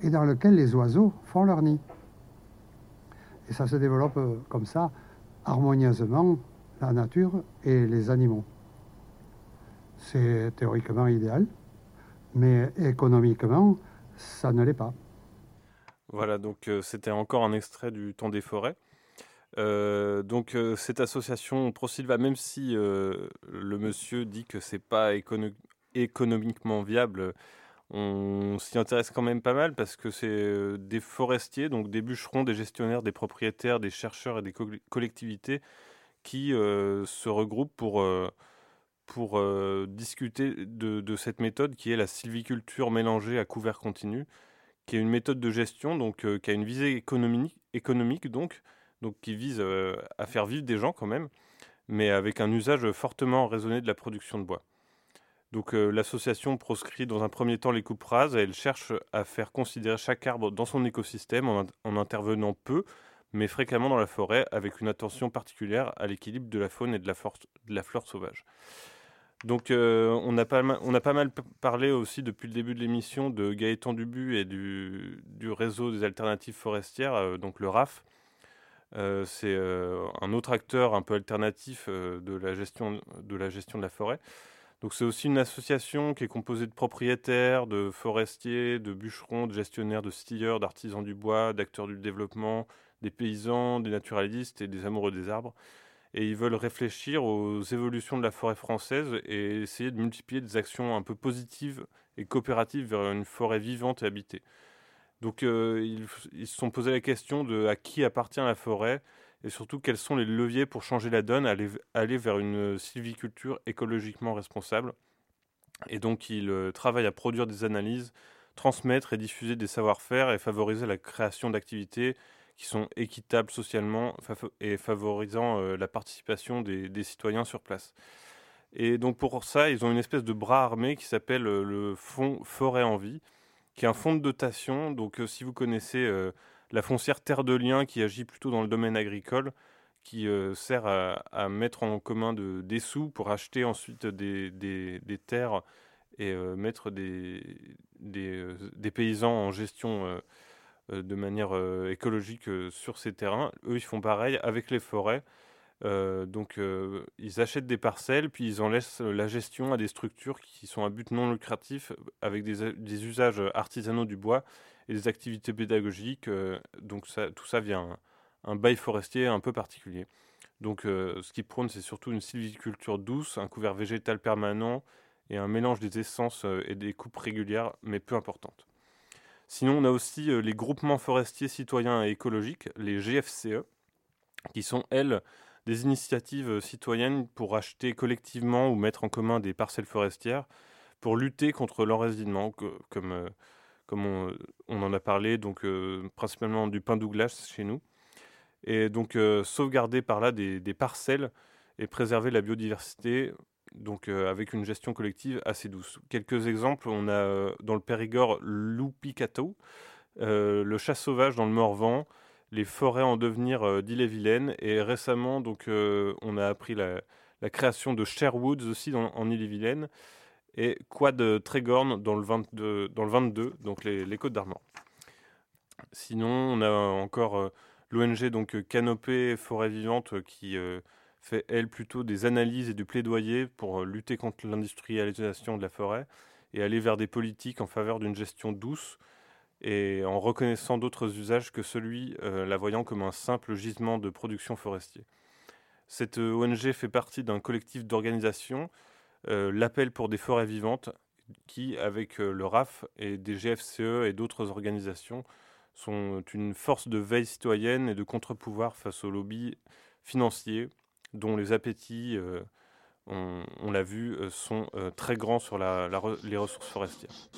[SPEAKER 26] et dans lesquels les oiseaux font leur nid. Et ça se développe comme ça, harmonieusement, nature et les animaux. C'est théoriquement idéal, mais économiquement, ça ne l'est pas.
[SPEAKER 2] Voilà, donc euh, c'était encore un extrait du Temps des forêts. Euh, donc euh, cette association ProSilva, même si le monsieur dit que c'est pas écono- économiquement viable, on s'y intéresse quand même pas mal parce que c'est des forestiers, donc des bûcherons, des gestionnaires, des propriétaires, des chercheurs et des co- collectivités qui euh, se regroupent pour, euh, pour euh, discuter de, cette méthode qui est la sylviculture mélangée à couvert continu, qui est une méthode de gestion donc qui a une visée économique, donc, donc qui vise à faire vivre des gens quand même, mais avec un usage fortement raisonné de la production de bois. Donc l'association proscrit dans un premier temps les coupes rases et elle cherche à faire considérer chaque arbre dans son écosystème en intervenant peu, mais fréquemment dans la forêt, avec une attention particulière à l'équilibre de la faune et de la, flore sauvage. Donc euh, on, a pas mal, on a pas mal parlé aussi depuis le début de l'émission de Gaëtan Dubu et du, réseau des alternatives forestières, euh, donc le RAF. Euh, c'est un autre acteur un peu alternatif de, la gestion, de la gestion de la forêt. Donc c'est aussi une association qui est composée de propriétaires, de forestiers, de bûcherons, de gestionnaires, de stilleurs, d'artisans du bois, d'acteurs du développement, des paysans, des naturalistes et des amoureux des arbres. Et ils veulent réfléchir aux évolutions de la forêt française et essayer de multiplier des actions un peu positives et coopératives vers une forêt vivante et habitée. Donc euh, ils, se sont posé la question de à qui appartient la forêt et surtout quels sont les leviers pour changer la donne, aller, aller vers une sylviculture écologiquement responsable. Et donc ils euh, travaillent à produire des analyses, transmettre et diffuser des savoir-faire et favoriser la création d'activités qui sont équitables socialement et favorisant euh, la participation des, citoyens sur place. Et donc pour ça, ils ont une espèce de bras armé qui s'appelle euh, le Fonds Forêt en Vie, qui est un fonds de dotation. Donc euh, si vous connaissez la foncière Terre de Liens, qui agit plutôt dans le domaine agricole, qui sert à, mettre en commun de, des sous pour acheter ensuite des, des, terres et mettre des, paysans en gestion de manière euh, écologique euh, sur ces terrains. Eux, ils font pareil avec les forêts. Euh, donc, euh, ils achètent des parcelles, puis ils en laissent la gestion à des structures qui sont à but non lucratif, avec des, usages artisanaux du bois et des activités pédagogiques. euh, donc, tout ça via un, bail forestier un peu particulier. Donc, euh, ce qui prône, c'est surtout une sylviculture douce, un couvert végétal permanent et un mélange des essences euh, et des coupes régulières, mais peu importantes. Sinon, on a aussi euh, les groupements forestiers citoyens et écologiques, les GFCE, qui sont, elles, des initiatives euh, citoyennes pour acheter collectivement ou mettre en commun des parcelles forestières pour lutter contre l'enracinement, comme, euh, comme on, en a parlé, donc principalement du pin Douglas chez nous, et donc sauvegarder par là des, des parcelles et préserver la biodiversité, donc euh, avec une gestion collective assez douce. Quelques exemples, on a euh, dans le Périgord l'Oupicato, euh, le chat sauvage dans le Morvan, les forêts en devenir d'Ille-et-Vilaine, et récemment, donc, on a appris la, création de Sherwoods aussi en Ille-et-Vilaine, et Quad Trégorn dans le 22, dans le 22 donc les, Côtes d'Armor. Sinon, on a encore l'ONG donc Canopée Forêt Vivante qui fait elle plutôt des analyses et du plaidoyer pour euh, lutter contre l'industrialisation de la forêt et aller vers des politiques en faveur d'une gestion douce et en reconnaissant d'autres usages que celui euh, la voyant comme un simple gisement de production forestier. Cette euh, ONG fait partie d'un collectif d'organisations, l'Appel pour des forêts vivantes, qui, avec le RAF et des GFCE et d'autres organisations, sont une force de veille citoyenne et de contre-pouvoir face aux lobbies financiers, dont les appétits, euh, on, l'a vu, euh, sont euh, très grands sur les ressources forestières.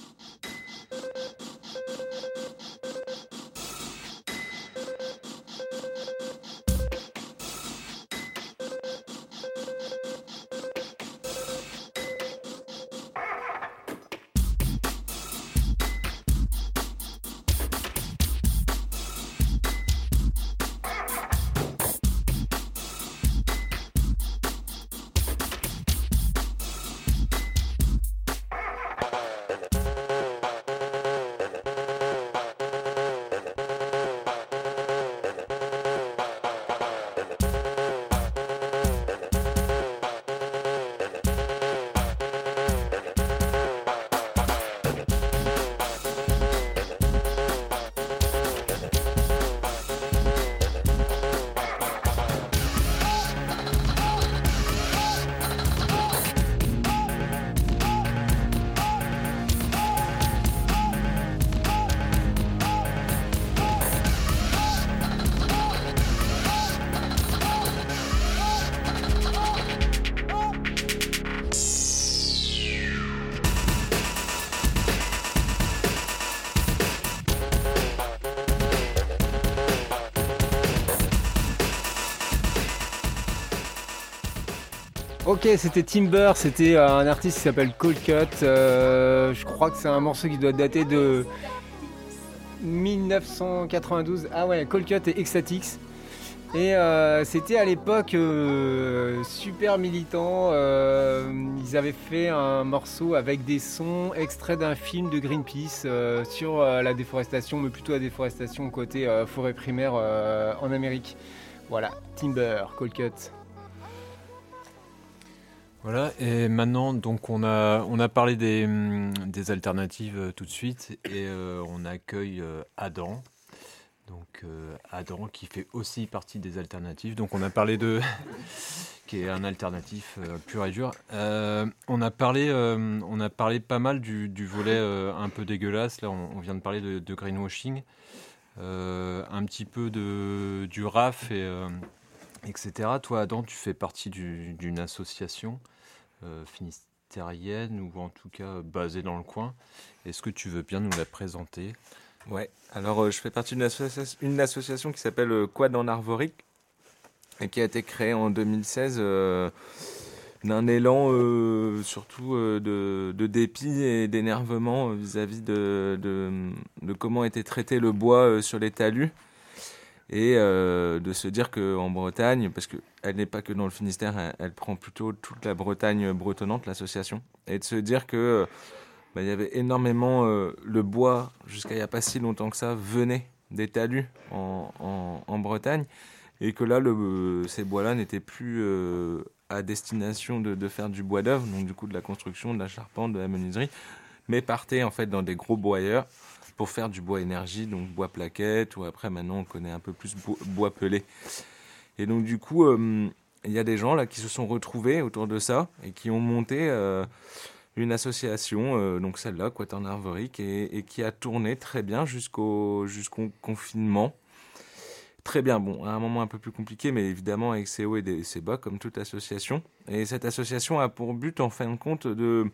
[SPEAKER 3] Ok, c'était Timber, c'était un artiste qui s'appelle Cold Cut. Euh, je crois que c'est un morceau qui doit dater de 1992. Ah ouais, Cold Cut et Ecstatics. Et euh, c'était à l'époque euh, super militant. ils avaient fait un morceau avec des sons extraits d'un film de Greenpeace sur la déforestation, mais plutôt la déforestation côté forêt primaire en Amérique. Voilà, Timber, Cold Cut.
[SPEAKER 2] Voilà, et maintenant, donc on a, on a parlé des, alternatives euh, tout de suite, et euh, on accueille euh, Adam. Donc Adam qui fait aussi partie des alternatives. Donc on a parlé de qui est un alternatif pur et dur. on a parlé, on a parlé pas mal du, volet un peu dégueulasse. Là, on, vient de parler de, greenwashing, un petit peu de du RAF et etc. Toi, Adam, tu fais partie d'une association finistérienne ou en tout cas basée dans le coin. Est-ce que tu veux bien nous la présenter?
[SPEAKER 27] Ouais, alors euh, je fais partie d'une association, qui s'appelle euh, Quad en Arvorique et qui a été créée en 2016 d'un élan surtout de, dépit et d'énervement vis-à-vis de, comment était traité le bois sur les talus et euh, de se dire qu'en Bretagne, parce qu'elle n'est pas que dans le Finistère, elle, prend plutôt toute la Bretagne bretonnante, l'association, et de se dire que bah, il y avait énormément euh, le bois jusqu'à il n'y a pas si longtemps que ça venait des talus en, Bretagne, et que là ces bois-là n'étaient plus euh, à destination de, de, faire du bois d'œuvre, donc du coup de la construction, de la charpente, de la menuiserie, mais partaient en fait dans des gros boyeurs pour faire du bois énergie, donc bois plaquette, ou après maintenant on connaît un peu plus bois, pelé. Et donc du coup, euh, il y a des gens là qui se sont retrouvés autour de ça et qui ont monté euh, une association, euh, donc celle-là, Quatorn Arvorique, et, et, qui a tourné très bien jusqu'au jusqu'au confinement. Très bien, bon, à un moment un peu plus compliqué, mais évidemment avec ses hauts et ses bas, comme toute association. Et cette association a pour but, en fin de compte, de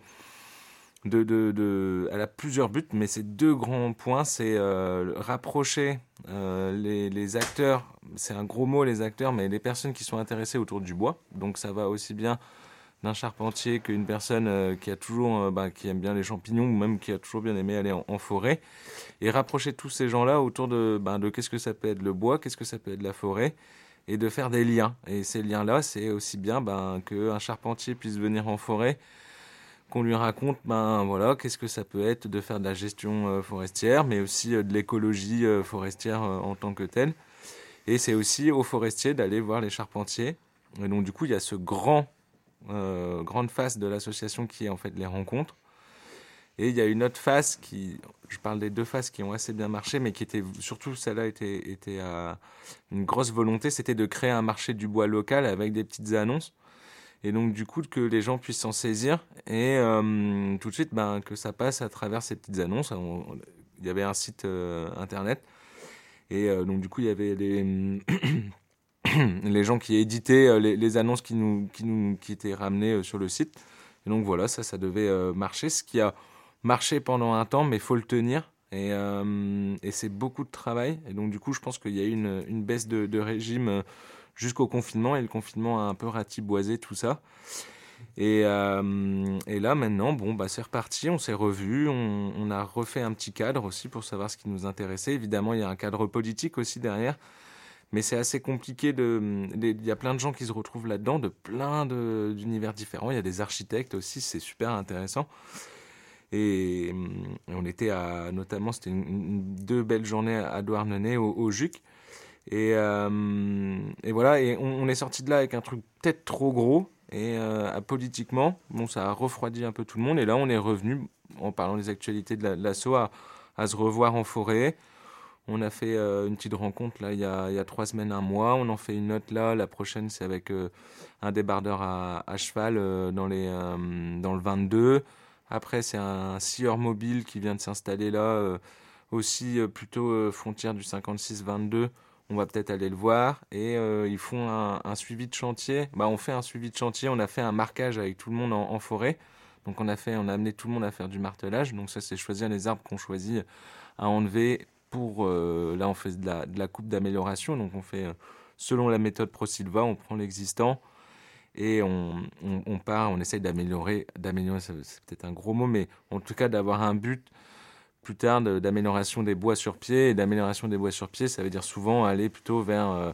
[SPEAKER 27] de, elle a plusieurs buts, mais ces deux grands points, c'est euh, rapprocher euh, les, acteurs, c'est un gros mot les acteurs, mais les personnes qui sont intéressées autour du bois. Donc ça va aussi bien d'un charpentier qu'une personne euh, qui a toujours, bah, qui aime bien les champignons ou même qui a toujours bien aimé aller en, forêt, et rapprocher tous ces gens-là autour de, bah, de qu'est-ce que ça peut être le bois, qu'est-ce que ça peut être la forêt, et de faire des liens. Et ces liens-là, c'est aussi bien ben, qu'un charpentier puisse venir en forêt qu'on lui raconte ben voilà qu'est-ce que ça peut être de faire de la gestion euh, forestière mais aussi euh, de l'écologie euh, forestière en tant que telle. Et c'est aussi aux forestiers d'aller voir les charpentiers. Et donc du coup il y a ce grand grande face de l'association qui est en fait les rencontres. Et il y a une autre face qui je parle des deux faces qui ont assez bien marché mais qui était surtout celle-là était était une grosse volonté c'était de créer un marché du bois local avec des petites annonces et donc du coup que les gens puissent s'en saisir et euh, tout de suite ben, que ça passe à travers ces petites annonces. il y avait un site euh, internet et euh, donc du coup il y avait les, les gens qui éditaient les, annonces qui, nous, qui, nous, qui étaient ramenées sur le site. Et donc voilà, ça, ça devait marcher, ce qui a marché pendant un temps, mais il faut le tenir. Et, et c'est beaucoup de travail. Et donc du coup je pense qu'il y a eu une, baisse de régime jusqu'au confinement et le confinement a un peu ratiboisé tout ça. Et, euh, là maintenant, bon, bah, c'est reparti, on s'est revu, on, a refait un petit cadre aussi pour savoir ce qui nous intéressait. Évidemment, il y a un cadre politique aussi derrière, mais c'est assez compliqué. Il y a plein de gens qui se retrouvent là-dedans, de plein d'univers différents. Il y a des architectes aussi, c'est super intéressant. Et, on était à, notamment, c'était deux belles journées à Douarnenez, au, au Juc. Et, euh, et voilà, et on, est sorti de là avec un truc peut-être trop gros. Et euh, politiquement, bon, ça a refroidi un peu tout le monde. Et là, on est revenu, en parlant des actualités de l'assaut, à, à, se revoir en forêt. On a fait euh, une petite rencontre là il y, a, trois semaines, un mois. On en fait une autre là. La prochaine, c'est avec un débardeur à, à cheval dans, les, dans le 22. Après, c'est un scieur mobile qui vient de s'installer là, aussi plutôt frontière du 56-22 on va peut-être aller le voir et euh, ils font un, suivi de chantier. Bah, on fait un suivi de chantier, on a fait un marquage avec tout le monde en, forêt. Donc on a fait, on a amené tout le monde à faire du martelage. Donc ça c'est choisir les arbres qu'on choisit à enlever pour euh, là on fait de la, coupe d'amélioration. Donc on fait euh, selon la méthode ProSilva, on prend l'existant et on, on, part, on essaye d'améliorer, d'améliorer, c'est peut-être un gros mot, mais en tout cas d'avoir un but plus tard d'amélioration des bois sur pied. Et d'amélioration des bois sur pied, ça veut dire souvent aller plutôt vers euh,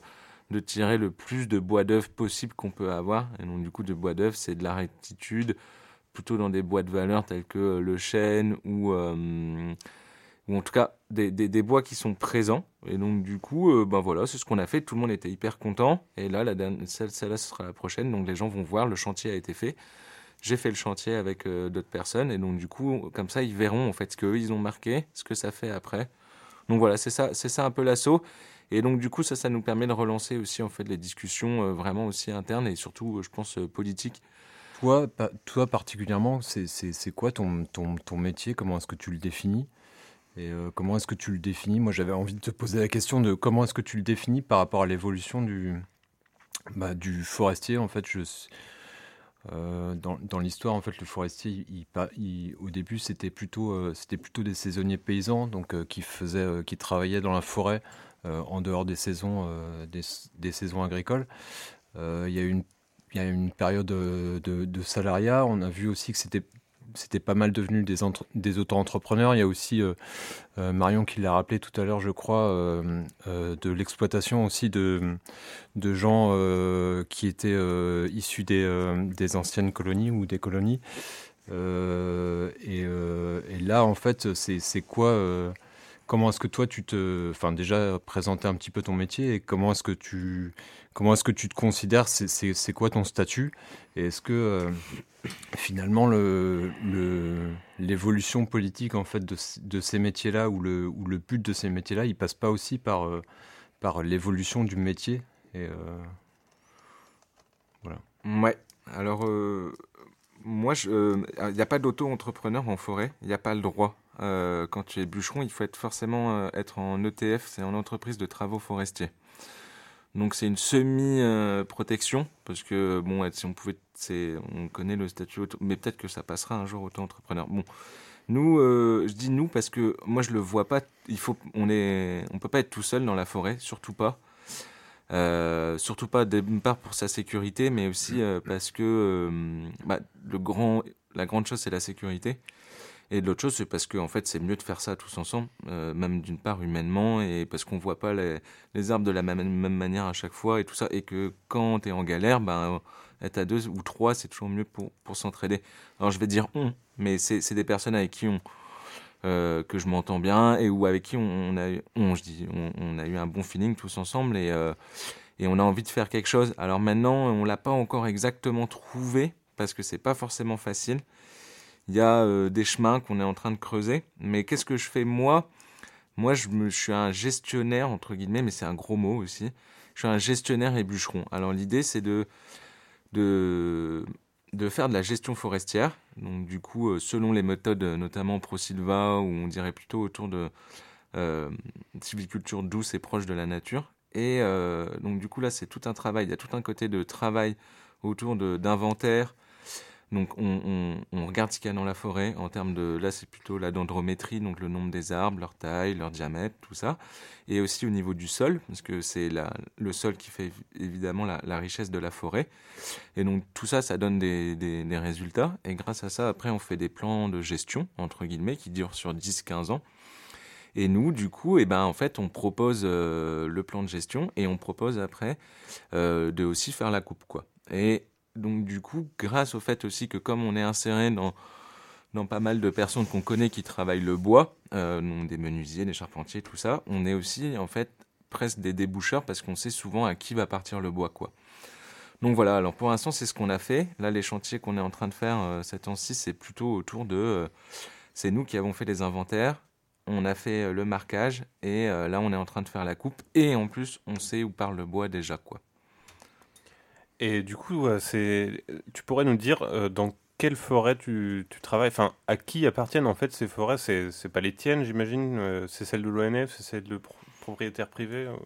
[SPEAKER 27] de tirer le plus de bois d'œuvre possible qu'on peut avoir. Et donc du coup, de bois d'œuvre, c'est de la rectitude, plutôt dans des bois de valeur tels que euh, le chêne ou, euh, ou en tout cas des, des- bois qui sont présents. Et donc du coup, ben voilà, c'est ce qu'on a fait. Tout le monde était hyper content. Et là, la celle-là, ce sera la prochaine. Donc les gens vont voir, le chantier a été fait. J'ai fait le chantier avec euh, d'autres personnes. Et donc du coup, comme ça, ils verront en fait ce qu'eux, ils ont marqué, ce que ça fait après. Donc voilà, c'est ça, c'est ça un peu l'assaut. Et donc du coup, ça, ça nous permet de relancer aussi en fait les discussions euh, vraiment aussi internes et surtout, euh, je pense, politiques.
[SPEAKER 28] Toi, toi particulièrement, c'est- quoi ton, ton, ton métier? Comment est-ce que tu le définis? Et comment est-ce que tu le définis? Moi, j'avais envie de te poser la question de comment est-ce que tu le définis par rapport à l'évolution du, bah, du forestier. En fait, euh, dans, l'histoire, en fait, le forestier, au début, c'était plutôt, euh, c'était plutôt des saisonniers paysans, donc euh, qui travaillaient dans la forêt en dehors des saisons, agricoles. Il y a eu une période de, de salariat. On a vu aussi que c'était c'était pas mal devenu des, entre- des auto-entrepreneurs. Il y a aussi euh, euh, Marion qui l'a rappelé tout à l'heure, je crois, euh, de l'exploitation aussi de, gens qui étaient issus des, anciennes colonies ou des colonies. Et, et là, en fait, c'est quoi Comment est-ce que toi tu te, enfin déjà présenter un petit peu ton métier et comment est-ce que tu, comment est-ce que tu te considères? C'est- quoi ton statut? Et est-ce que euh, finalement le le- l'évolution politique en fait de, ces métiers-là ou le but de ces métiers-là, il passe pas aussi par euh, l'évolution du métier? Et euh, voilà.
[SPEAKER 27] Ouais. Alors, moi, il n'y a pas d'auto-entrepreneur en forêt. Il n'y a pas le droit. Quand tu es bûcheron, il faut être forcément être en ETF, c'est en entreprise de travaux forestiers. Donc c'est une semi-protection, parce que bon, si on pouvait, on connaît le statut, mais peut-être que ça passera un jour auto-entrepreneur. Bon, nous, euh, je dis nous parce que moi je le vois pas. Il faut, on est, on peut pas être tout seul dans la forêt, surtout pas. Euh, surtout pas d'une part pour sa sécurité, mais aussi euh, parce que bah, le grand, la grande chose c'est la sécurité. Et de l'autre chose, c'est parce que en fait, c'est mieux de faire ça tous ensemble, euh, même d'une part humainement, et parce qu'on voit pas les, les arbres de la même, même manière à chaque fois et tout ça, et que quand tu es en galère, ben, être à deux ou trois, c'est toujours mieux pour, pour s'entraider. Alors je vais dire on, mais c'est des personnes avec qui on, euh, que je m'entends bien et ou avec qui on, on a eu, je dis, on a eu un bon feeling tous ensemble et, euh, et on a envie de faire quelque chose. Alors maintenant, on l'a pas encore exactement trouvé parce que c'est pas forcément facile. Il y a euh, des chemins qu'on est en train de creuser, mais qu'est-ce que je fais moi? Moi, je, suis un gestionnaire entre guillemets, mais c'est un gros mot aussi. Je suis un gestionnaire et bûcheron. Alors l'idée, c'est de de de faire de la gestion forestière. Donc du coup, euh, selon les méthodes, euh, notamment ProSilva, où on dirait plutôt autour de euh, douce et proche de la nature. Et donc du coup là, c'est tout un travail. Il y a tout un côté de travail autour d'inventaire. Donc on, regarde ce qu'il y a dans la forêt en termes de... Là, c'est plutôt la dendrométrie, donc le nombre des arbres, leur taille, leur diamètre, tout ça. Et aussi au niveau du sol, parce que c'est le sol qui fait évidemment la, richesse de la forêt. Et donc tout ça, ça donne des, des- des résultats. Et grâce à ça, après, on fait des plans de gestion, entre guillemets, qui durent sur 10-15 ans. Et nous, du coup, eh ben, en fait, on propose euh, le plan de gestion et on propose après euh, de aussi faire la coupe, quoi. Et donc, du coup, grâce au fait aussi que comme on est inséré dans, dans pas mal de personnes qu'on connaît qui travaillent le bois, euh, des menuisiers, des charpentiers, tout ça, on est aussi, en fait, presque des déboucheurs parce qu'on sait souvent à qui va partir le bois, quoi. Donc voilà, alors pour l'instant, c'est ce qu'on a fait. Là, les chantiers qu'on est en train de faire euh, cette temps-ci, c'est plutôt autour de... euh, c'est nous qui avons fait les inventaires, on a fait euh, le marquage, et là, on est en train de faire la coupe. Et en plus, on sait où part le bois déjà, quoi.
[SPEAKER 2] Et du coup, euh, c'est, tu pourrais nous dire euh, dans quelle forêt tu, tu travailles? Enfin, à qui appartiennent en fait ces forêts? C'est, c'est pas les tiennes, j'imagine? Euh, C'est celles de l'ONF C'est celles de pro- propriétaires privés euh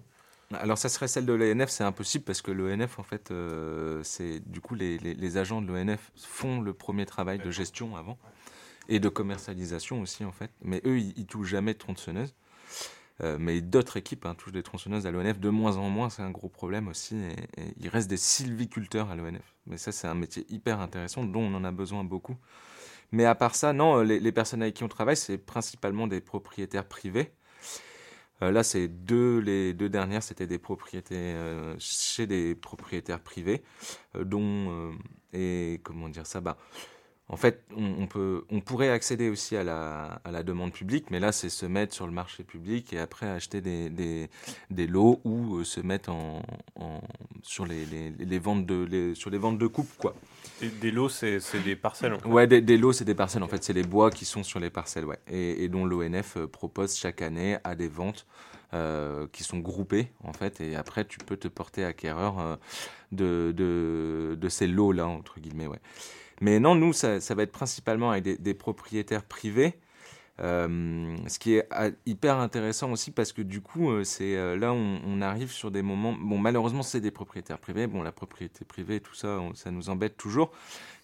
[SPEAKER 27] Alors ça serait celle de l'ONF, c'est impossible parce que l'ONF, en fait, euh, c'est du coup les, les- les agents de l'ONF font le premier travail de gestion avant et de commercialisation aussi en fait. Mais eux, ils, ils touchent jamais de tronçonneuse. Euh, mais d'autres équipes hein, touchent des tronçonneuses à l'ONF de moins en moins, c'est un gros problème aussi. Il reste des sylviculteurs à l'ONF. Mais ça, c'est un métier hyper intéressant dont on en a besoin beaucoup. Mais à part ça, non, les, les personnes avec qui on travaille, c'est principalement des propriétaires privés. Euh, là, c'est deux, les deux dernières, c'était des propriétés euh, chez des propriétaires privés, euh, dont euh, et comment dire ça, bah, en fait, on, on peut, on pourrait accéder aussi à la, à la demande publique, mais là, c'est se mettre sur le marché public et après acheter des, des, des lots ou euh, se mettre en, en- sur les, les, les ventes de les, sur les ventes de coupe, quoi.
[SPEAKER 2] Des, des lots, c'est c'est des parcelles. en fait.
[SPEAKER 27] Ouais, des, des lots, c'est des parcelles. En fait, c'est les bois qui sont sur les parcelles, ouais. Et, et dont l'ONF euh, propose chaque année à des ventes euh, qui sont groupées, en fait. Et après, tu peux te porter acquéreur euh, de, de, de ces lots-là, entre guillemets, ouais. Mais non, nous, ça, va être principalement avec des, propriétaires privés. Euh, ce qui est ah, hyper intéressant aussi parce que du coup, euh, c'est euh, là on, on arrive sur des moments. Bon, malheureusement, c'est des propriétaires privés. Bon, la propriété privée, tout ça, ça nous embête toujours.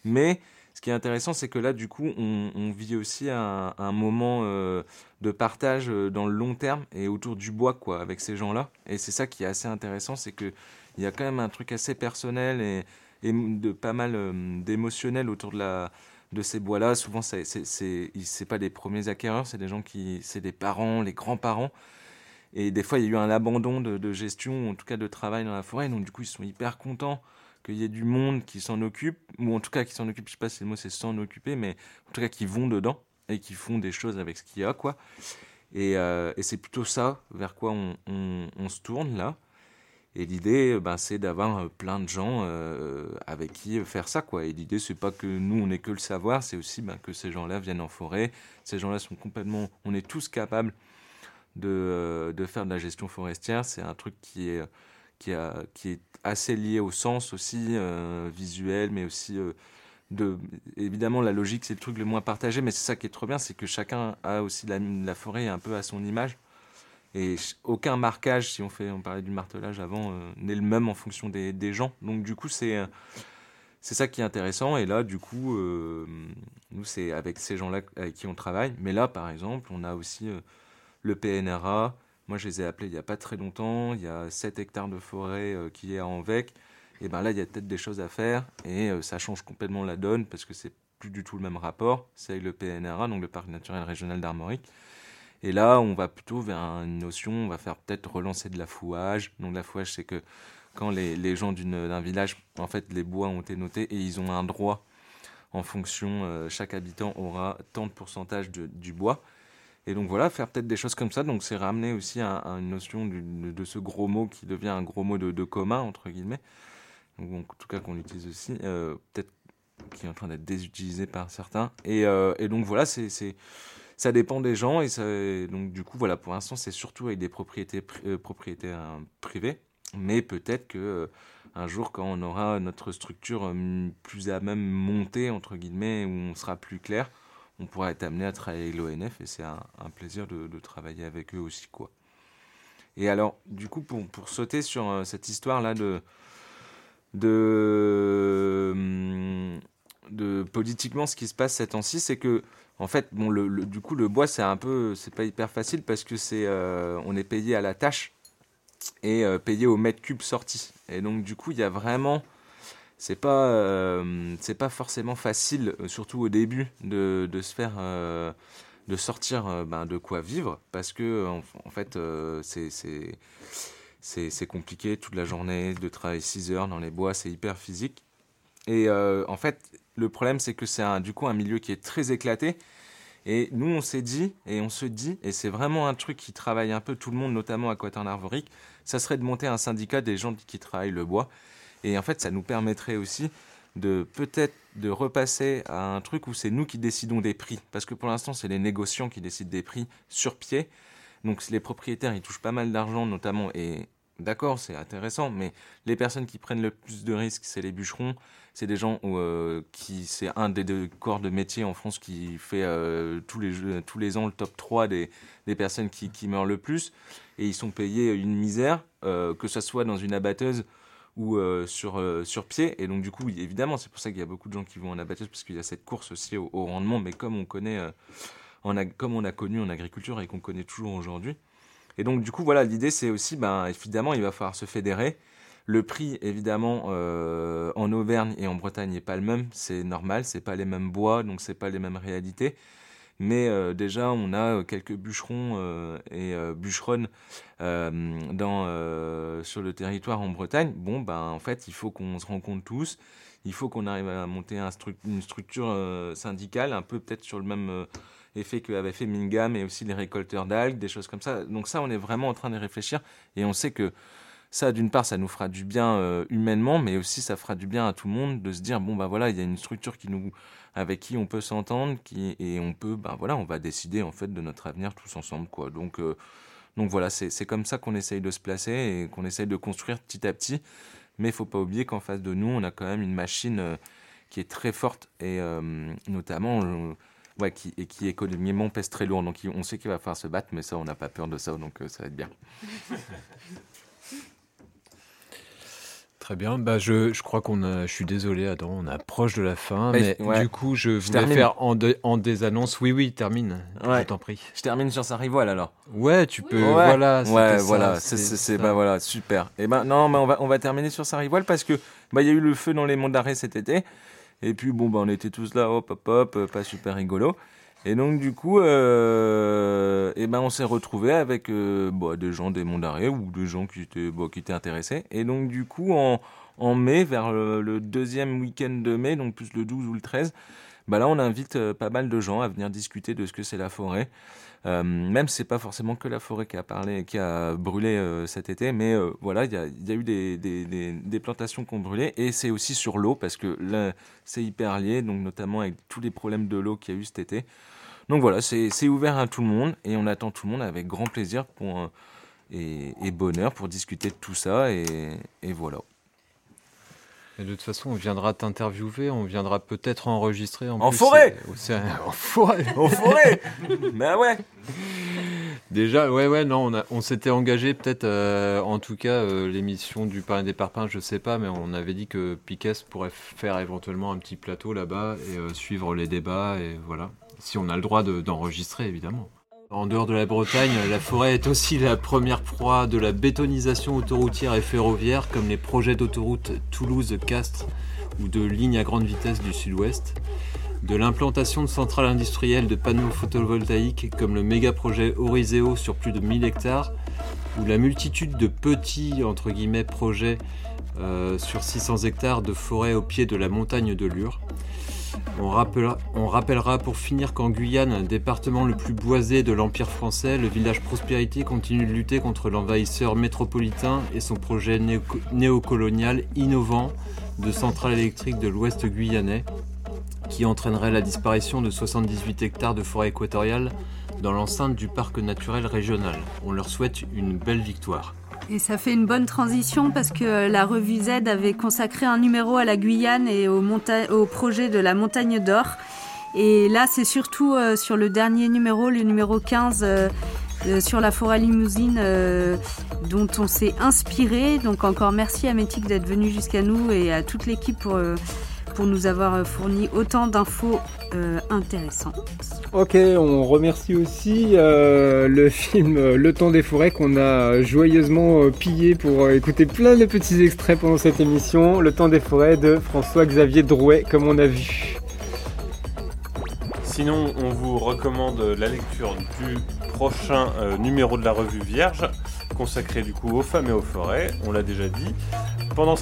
[SPEAKER 27] Mais ce qui est intéressant, c'est que là, du coup, on, vit aussi un, moment de partage dans le long terme et autour du bois, quoi, avec ces gens-là. Et c'est ça qui est assez intéressant, c'est que il y a quand même un truc assez personnel et, et pas mal euh, d'émotionnel autour de ces bois-là. Souvent, c'est c'est pas des premiers acquéreurs, c'est des gens qui c'est des parents, les grands-parents. Et des fois, il y a eu un abandon de, gestion, en tout cas de travail dans la forêt. Donc, du coup, ils sont hyper contents qu'il y ait du monde qui s'en occupe, ou en tout cas qui s'en occupe, je sais pas si le mot c'est s'en occuper, mais en tout cas qui vont dedans et qui font des choses avec ce qu'il y a, quoi. Et, euh, c'est plutôt ça vers quoi on se tourne là. Et l'idée, ben, c'est d'avoir euh, plein de gens euh, avec qui faire ça, quoi. Et l'idée, c'est pas que nous, on ait que le savoir, c'est aussi ben, que ces gens-là viennent en forêt. Ces gens-là sont complètement, on est tous capables de, euh, de faire de la gestion forestière. C'est un truc qui est, qui, a, qui est assez lié au sens aussi visuel, mais aussi de. Évidemment, la logique, c'est le truc le moins partagé, mais c'est ça qui est trop bien, c'est que chacun a aussi la, la forêt un peu à son image. Et aucun marquage, si on fait, on parlait du martelage avant, euh, n'est le même en fonction des, gens. Donc du coup, c'est euh, c'est ça qui est intéressant. Et là, du coup, euh, nous, c'est avec ces gens-là avec qui on travaille. Mais là, par exemple, on a aussi le PNRA. Moi, je les ai appelés il n'y a pas très longtemps. Il y a 7 hectares de forêt euh, qui est à Anvec. Et ben là, il y a peut-être des choses à faire. Et ça change complètement la donne parce que c'est plus du tout le même rapport. C'est avec le PNRA, donc le Parc naturel régional d'Armorique. Et là, on va plutôt vers une notion, on va faire peut-être relancer de l'affouage. Donc l'affouage, c'est que quand les, les gens d'un village, en fait, les bois ont été notés et ils ont un droit en fonction, euh, chaque habitant aura tant de pourcentage de- du bois. Et donc voilà, faire peut-être des choses comme ça. Donc c'est ramener aussi à, une notion du- de, ce gros mot qui devient un gros mot de, commun, entre guillemets. Donc, en tout cas qu'on utilise aussi. euh, peut-être qui est en train d'être désutilisé par certains. Et, euh, et donc voilà, c'est, ça dépend des gens. Et donc du coup, voilà, pour l'instant, c'est surtout avec des propriétés, pri- euh, propriétaires euh, privés. Mais peut-être que euh, un jour, quand on aura notre structure euh, plus à même montée, entre guillemets, où on sera plus clair, on pourra être amené à travailler avec l'ONF. Et c'est un, plaisir de, travailler avec eux aussi, quoi. Et alors, du coup, pour, sauter sur euh, cette histoire-là de, hum, de politiquement ce qui se passe ces temps-ci, c'est que en fait, bon, le, du coup, le bois, c'est un peu, c'est pas hyper facile parce que c'est, euh, on est payé à la tâche et euh, payé au mètre cube sorti. Et donc, du coup, il y a vraiment, c'est pas, euh, c'est pas forcément facile, surtout au début, de, se faire, de sortir ben, de quoi vivre parce que en, fait, c'est, c'est, compliqué toute la journée de travailler 6 heures dans les bois, c'est hyper physique. Et en fait, le problème, c'est que c'est du coup un milieu qui est très éclaté. Et nous, on s'est dit, et on se dit, et c'est vraiment un truc qui travaille un peu tout le monde, notamment à Quatin Arvorique, ça serait de monter un syndicat des gens qui travaillent le bois. Et en fait, ça nous permettrait aussi de peut-être de repasser à un truc où c'est nous qui décidons des prix. Parce que pour l'instant, c'est les négociants qui décident des prix sur pied. Donc les propriétaires, ils touchent pas mal d'argent, notamment, et d'accord, c'est intéressant, mais les personnes qui prennent le plus de risques, c'est les bûcherons. C'est des gens où, euh, qui, c'est un des deux corps de métier en France qui fait euh, tous, les, tous les ans le top 3 des, des personnes qui, qui meurent le plus. Et ils sont payés une misère, euh, que ce soit dans une abatteuse ou sur, sur pied. Et donc, du coup, évidemment, c'est pour ça qu'il y a beaucoup de gens qui vont en abatteuse, parce qu'il y a cette course aussi au, au rendement. Mais comme on connaît, comme on a connu en agriculture et qu'on connaît toujours aujourd'hui, Et donc, du coup, voilà, l'idée, c'est aussi, ben, évidemment, il va falloir se fédérer. Le prix, évidemment, euh, en Auvergne et en Bretagne n'est pas le même. C'est normal, c'est pas les mêmes bois, donc c'est pas les mêmes réalités. Mais euh, déjà, on a quelques bûcherons euh, et euh, bûcheronnes euh, dans, euh, sur le territoire en Bretagne. Bon, ben, en fait, il faut qu'on se rencontre tous. Il faut qu'on arrive à monter une structure euh, syndicale, un peu peut-être sur le même euh, effet qu'avait fait Mingam et aussi les récolteurs d'algues, des choses comme ça. Donc ça, on est vraiment en train de réfléchir et on sait que ça, d'une part, ça nous fera du bien euh, humainement, mais aussi ça fera du bien à tout le monde de se dire bon bah voilà, il y a une structure qui nous avec qui on peut s'entendre, qui et on peut bah voilà, on va décider en fait de notre avenir tous ensemble quoi. Donc euh, donc voilà, c'est comme ça qu'on essaye de se placer et qu'on essaye de construire petit à petit. Mais il faut pas oublier qu'en face de nous, on a quand même une machine euh, qui est très forte et notamment ouais, qui, et qui économiquement pèse très lourd. Donc on sait qu'il va falloir se battre, mais ça, on n'a pas peur de ça, donc euh, ça va être bien.
[SPEAKER 28] Très bien. Bah, je, je crois qu'on a. Je suis désolé, Adam, on approche de la fin.
[SPEAKER 27] Mais,
[SPEAKER 28] mais
[SPEAKER 27] ouais.
[SPEAKER 28] du coup, je
[SPEAKER 27] Je
[SPEAKER 28] voulais
[SPEAKER 27] termine.
[SPEAKER 28] faire en, de- en des annonces. Oui, oui, termine.
[SPEAKER 27] Ouais.
[SPEAKER 28] Je t'en prie.
[SPEAKER 27] Je termine sur Saint-Rivoal alors.
[SPEAKER 28] Ouais, tu peux.
[SPEAKER 27] Ouais,
[SPEAKER 28] Voilà.
[SPEAKER 27] ouais, voilà, c'est c'est- c'est-
[SPEAKER 28] ça.
[SPEAKER 27] bah voilà, super. Et ben non, mais on va on va terminer sur Saint-Rivoal parce que bah il y a eu le feu dans les monts d'Arrêt cet été et puis bon bah on était tous là hop hop hop, euh, pas super rigolo. Et donc du coup euh, et ben on s'est retrouvé avec euh, bah, des gens des monts d'Arrêt ou des gens qui étaient bah, qui étaient intéressés et donc du coup en en mai vers le, le deuxième week-end de mai donc plus le 12 ou le 13 bah là on invite pas mal de gens à venir discuter de ce que c'est la forêt. Euh, même si c'est pas forcément que la forêt qui a brûlé euh, cet été, mais euh, voilà, il y a, eu des, plantations qui ont brûlé et c'est aussi sur l'eau parce que là c'est hyper lié, donc notamment avec tous les problèmes de l'eau qu'il y a eu cet été. Donc voilà, c'est ouvert à tout le monde et on attend tout le monde avec grand plaisir et, bonheur pour discuter de tout ça et voilà.
[SPEAKER 28] Et de toute façon, on viendra t'interviewer, on viendra peut-être enregistrer en,
[SPEAKER 27] En
[SPEAKER 28] plus,
[SPEAKER 27] forêt
[SPEAKER 28] En forêt
[SPEAKER 27] En forêt Bah ouais
[SPEAKER 28] Déjà, ouais, ouais, non, on, a- on s'était engagé peut-être, euh, en tout cas, euh, l'émission du Pain des Parpins, je sais pas, mais on avait dit que Piquet pourrait faire éventuellement un petit plateau là-bas et euh, suivre les débats, et voilà. Si on a le droit de- d'enregistrer, évidemment. En dehors de la Bretagne, la forêt est aussi la première proie de la bétonisation autoroutière et ferroviaire, comme les projets d'autoroute Toulouse-Castres ou de lignes à grande vitesse du sud-ouest de l'implantation de centrales industrielles de panneaux photovoltaïques comme le méga projet Oriseo sur plus de 1000 hectares, ou la multitude de petits projets euh, sur 600 hectares de forêt au pied de la montagne de Lure. On rappellera, pour finir qu'en Guyane, département le plus boisé de l'Empire français, le village Prospérité continue de lutter contre l'envahisseur métropolitain et son projet néo- néocolonial innovant de centrale électrique de l'ouest guyanais qui entraînerait la disparition de 78 hectares de forêt équatoriale dans l'enceinte du parc naturel régional. On leur souhaite une belle victoire.
[SPEAKER 8] Et ça fait une bonne transition parce que la revue Z avait consacré un numéro à la Guyane et au, projet de la montagne d'or. Et là, c'est surtout euh, sur le dernier numéro, le numéro 15, euh, euh, sur la forêt limousine, dont on s'est inspiré. Donc encore merci à Métic d'être venu jusqu'à nous et à toute l'équipe pour, pour nous avoir euh, fourni autant d'infos euh, intéressantes.
[SPEAKER 3] Ok, on remercie aussi euh, le film Le temps des forêts qu'on a joyeusement pillé pour écouter plein de petits extraits pendant cette émission. Le temps des forêts de François-Xavier Drouet, comme on a vu.
[SPEAKER 2] Sinon, on vous recommande la lecture du prochain euh, numéro de la revue Vierge, consacré du coup aux femmes et aux forêts, on l'a déjà dit. Pendant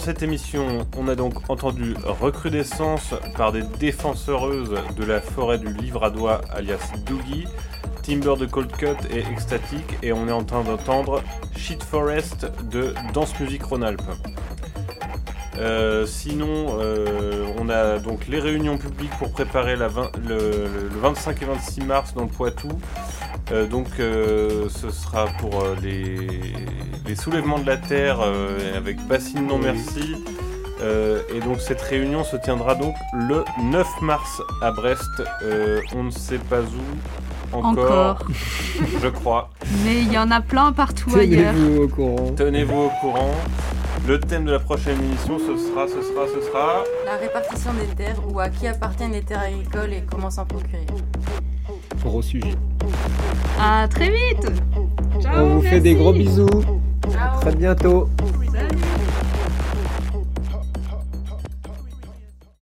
[SPEAKER 2] cette, émission, on a donc entendu Recrudescence par des défenseureuses de la forêt du Livradois, alias Doogie, Timber de Cold Cut et Ecstatic, et on est en train d'entendre Shit Forest de Danse Musique Rhône-Alpes. Euh, sinon, euh, on a donc les réunions publiques pour préparer la le, le- le 25 et 26 mars dans le Poitou. Euh, donc, euh, ce sera pour euh, les, les soulèvements de la terre euh, avec Bassine Non Merci. Euh, et donc, cette réunion se tiendra donc le 9 mars à Brest. Euh, on ne sait pas où encore,
[SPEAKER 8] Encore.
[SPEAKER 2] je crois.
[SPEAKER 8] Mais il y en a plein partout ailleurs.
[SPEAKER 3] Tenez-vous au courant.
[SPEAKER 2] Tenez-vous au courant. Le thème de la prochaine émission, ce sera, ce sera, ce sera.
[SPEAKER 11] La répartition des terres ou à qui appartiennent les terres agricoles et comment s'en procurer.
[SPEAKER 3] Gros sujet.
[SPEAKER 8] À très vite
[SPEAKER 3] On vous fait des gros bisous. À très bientôt.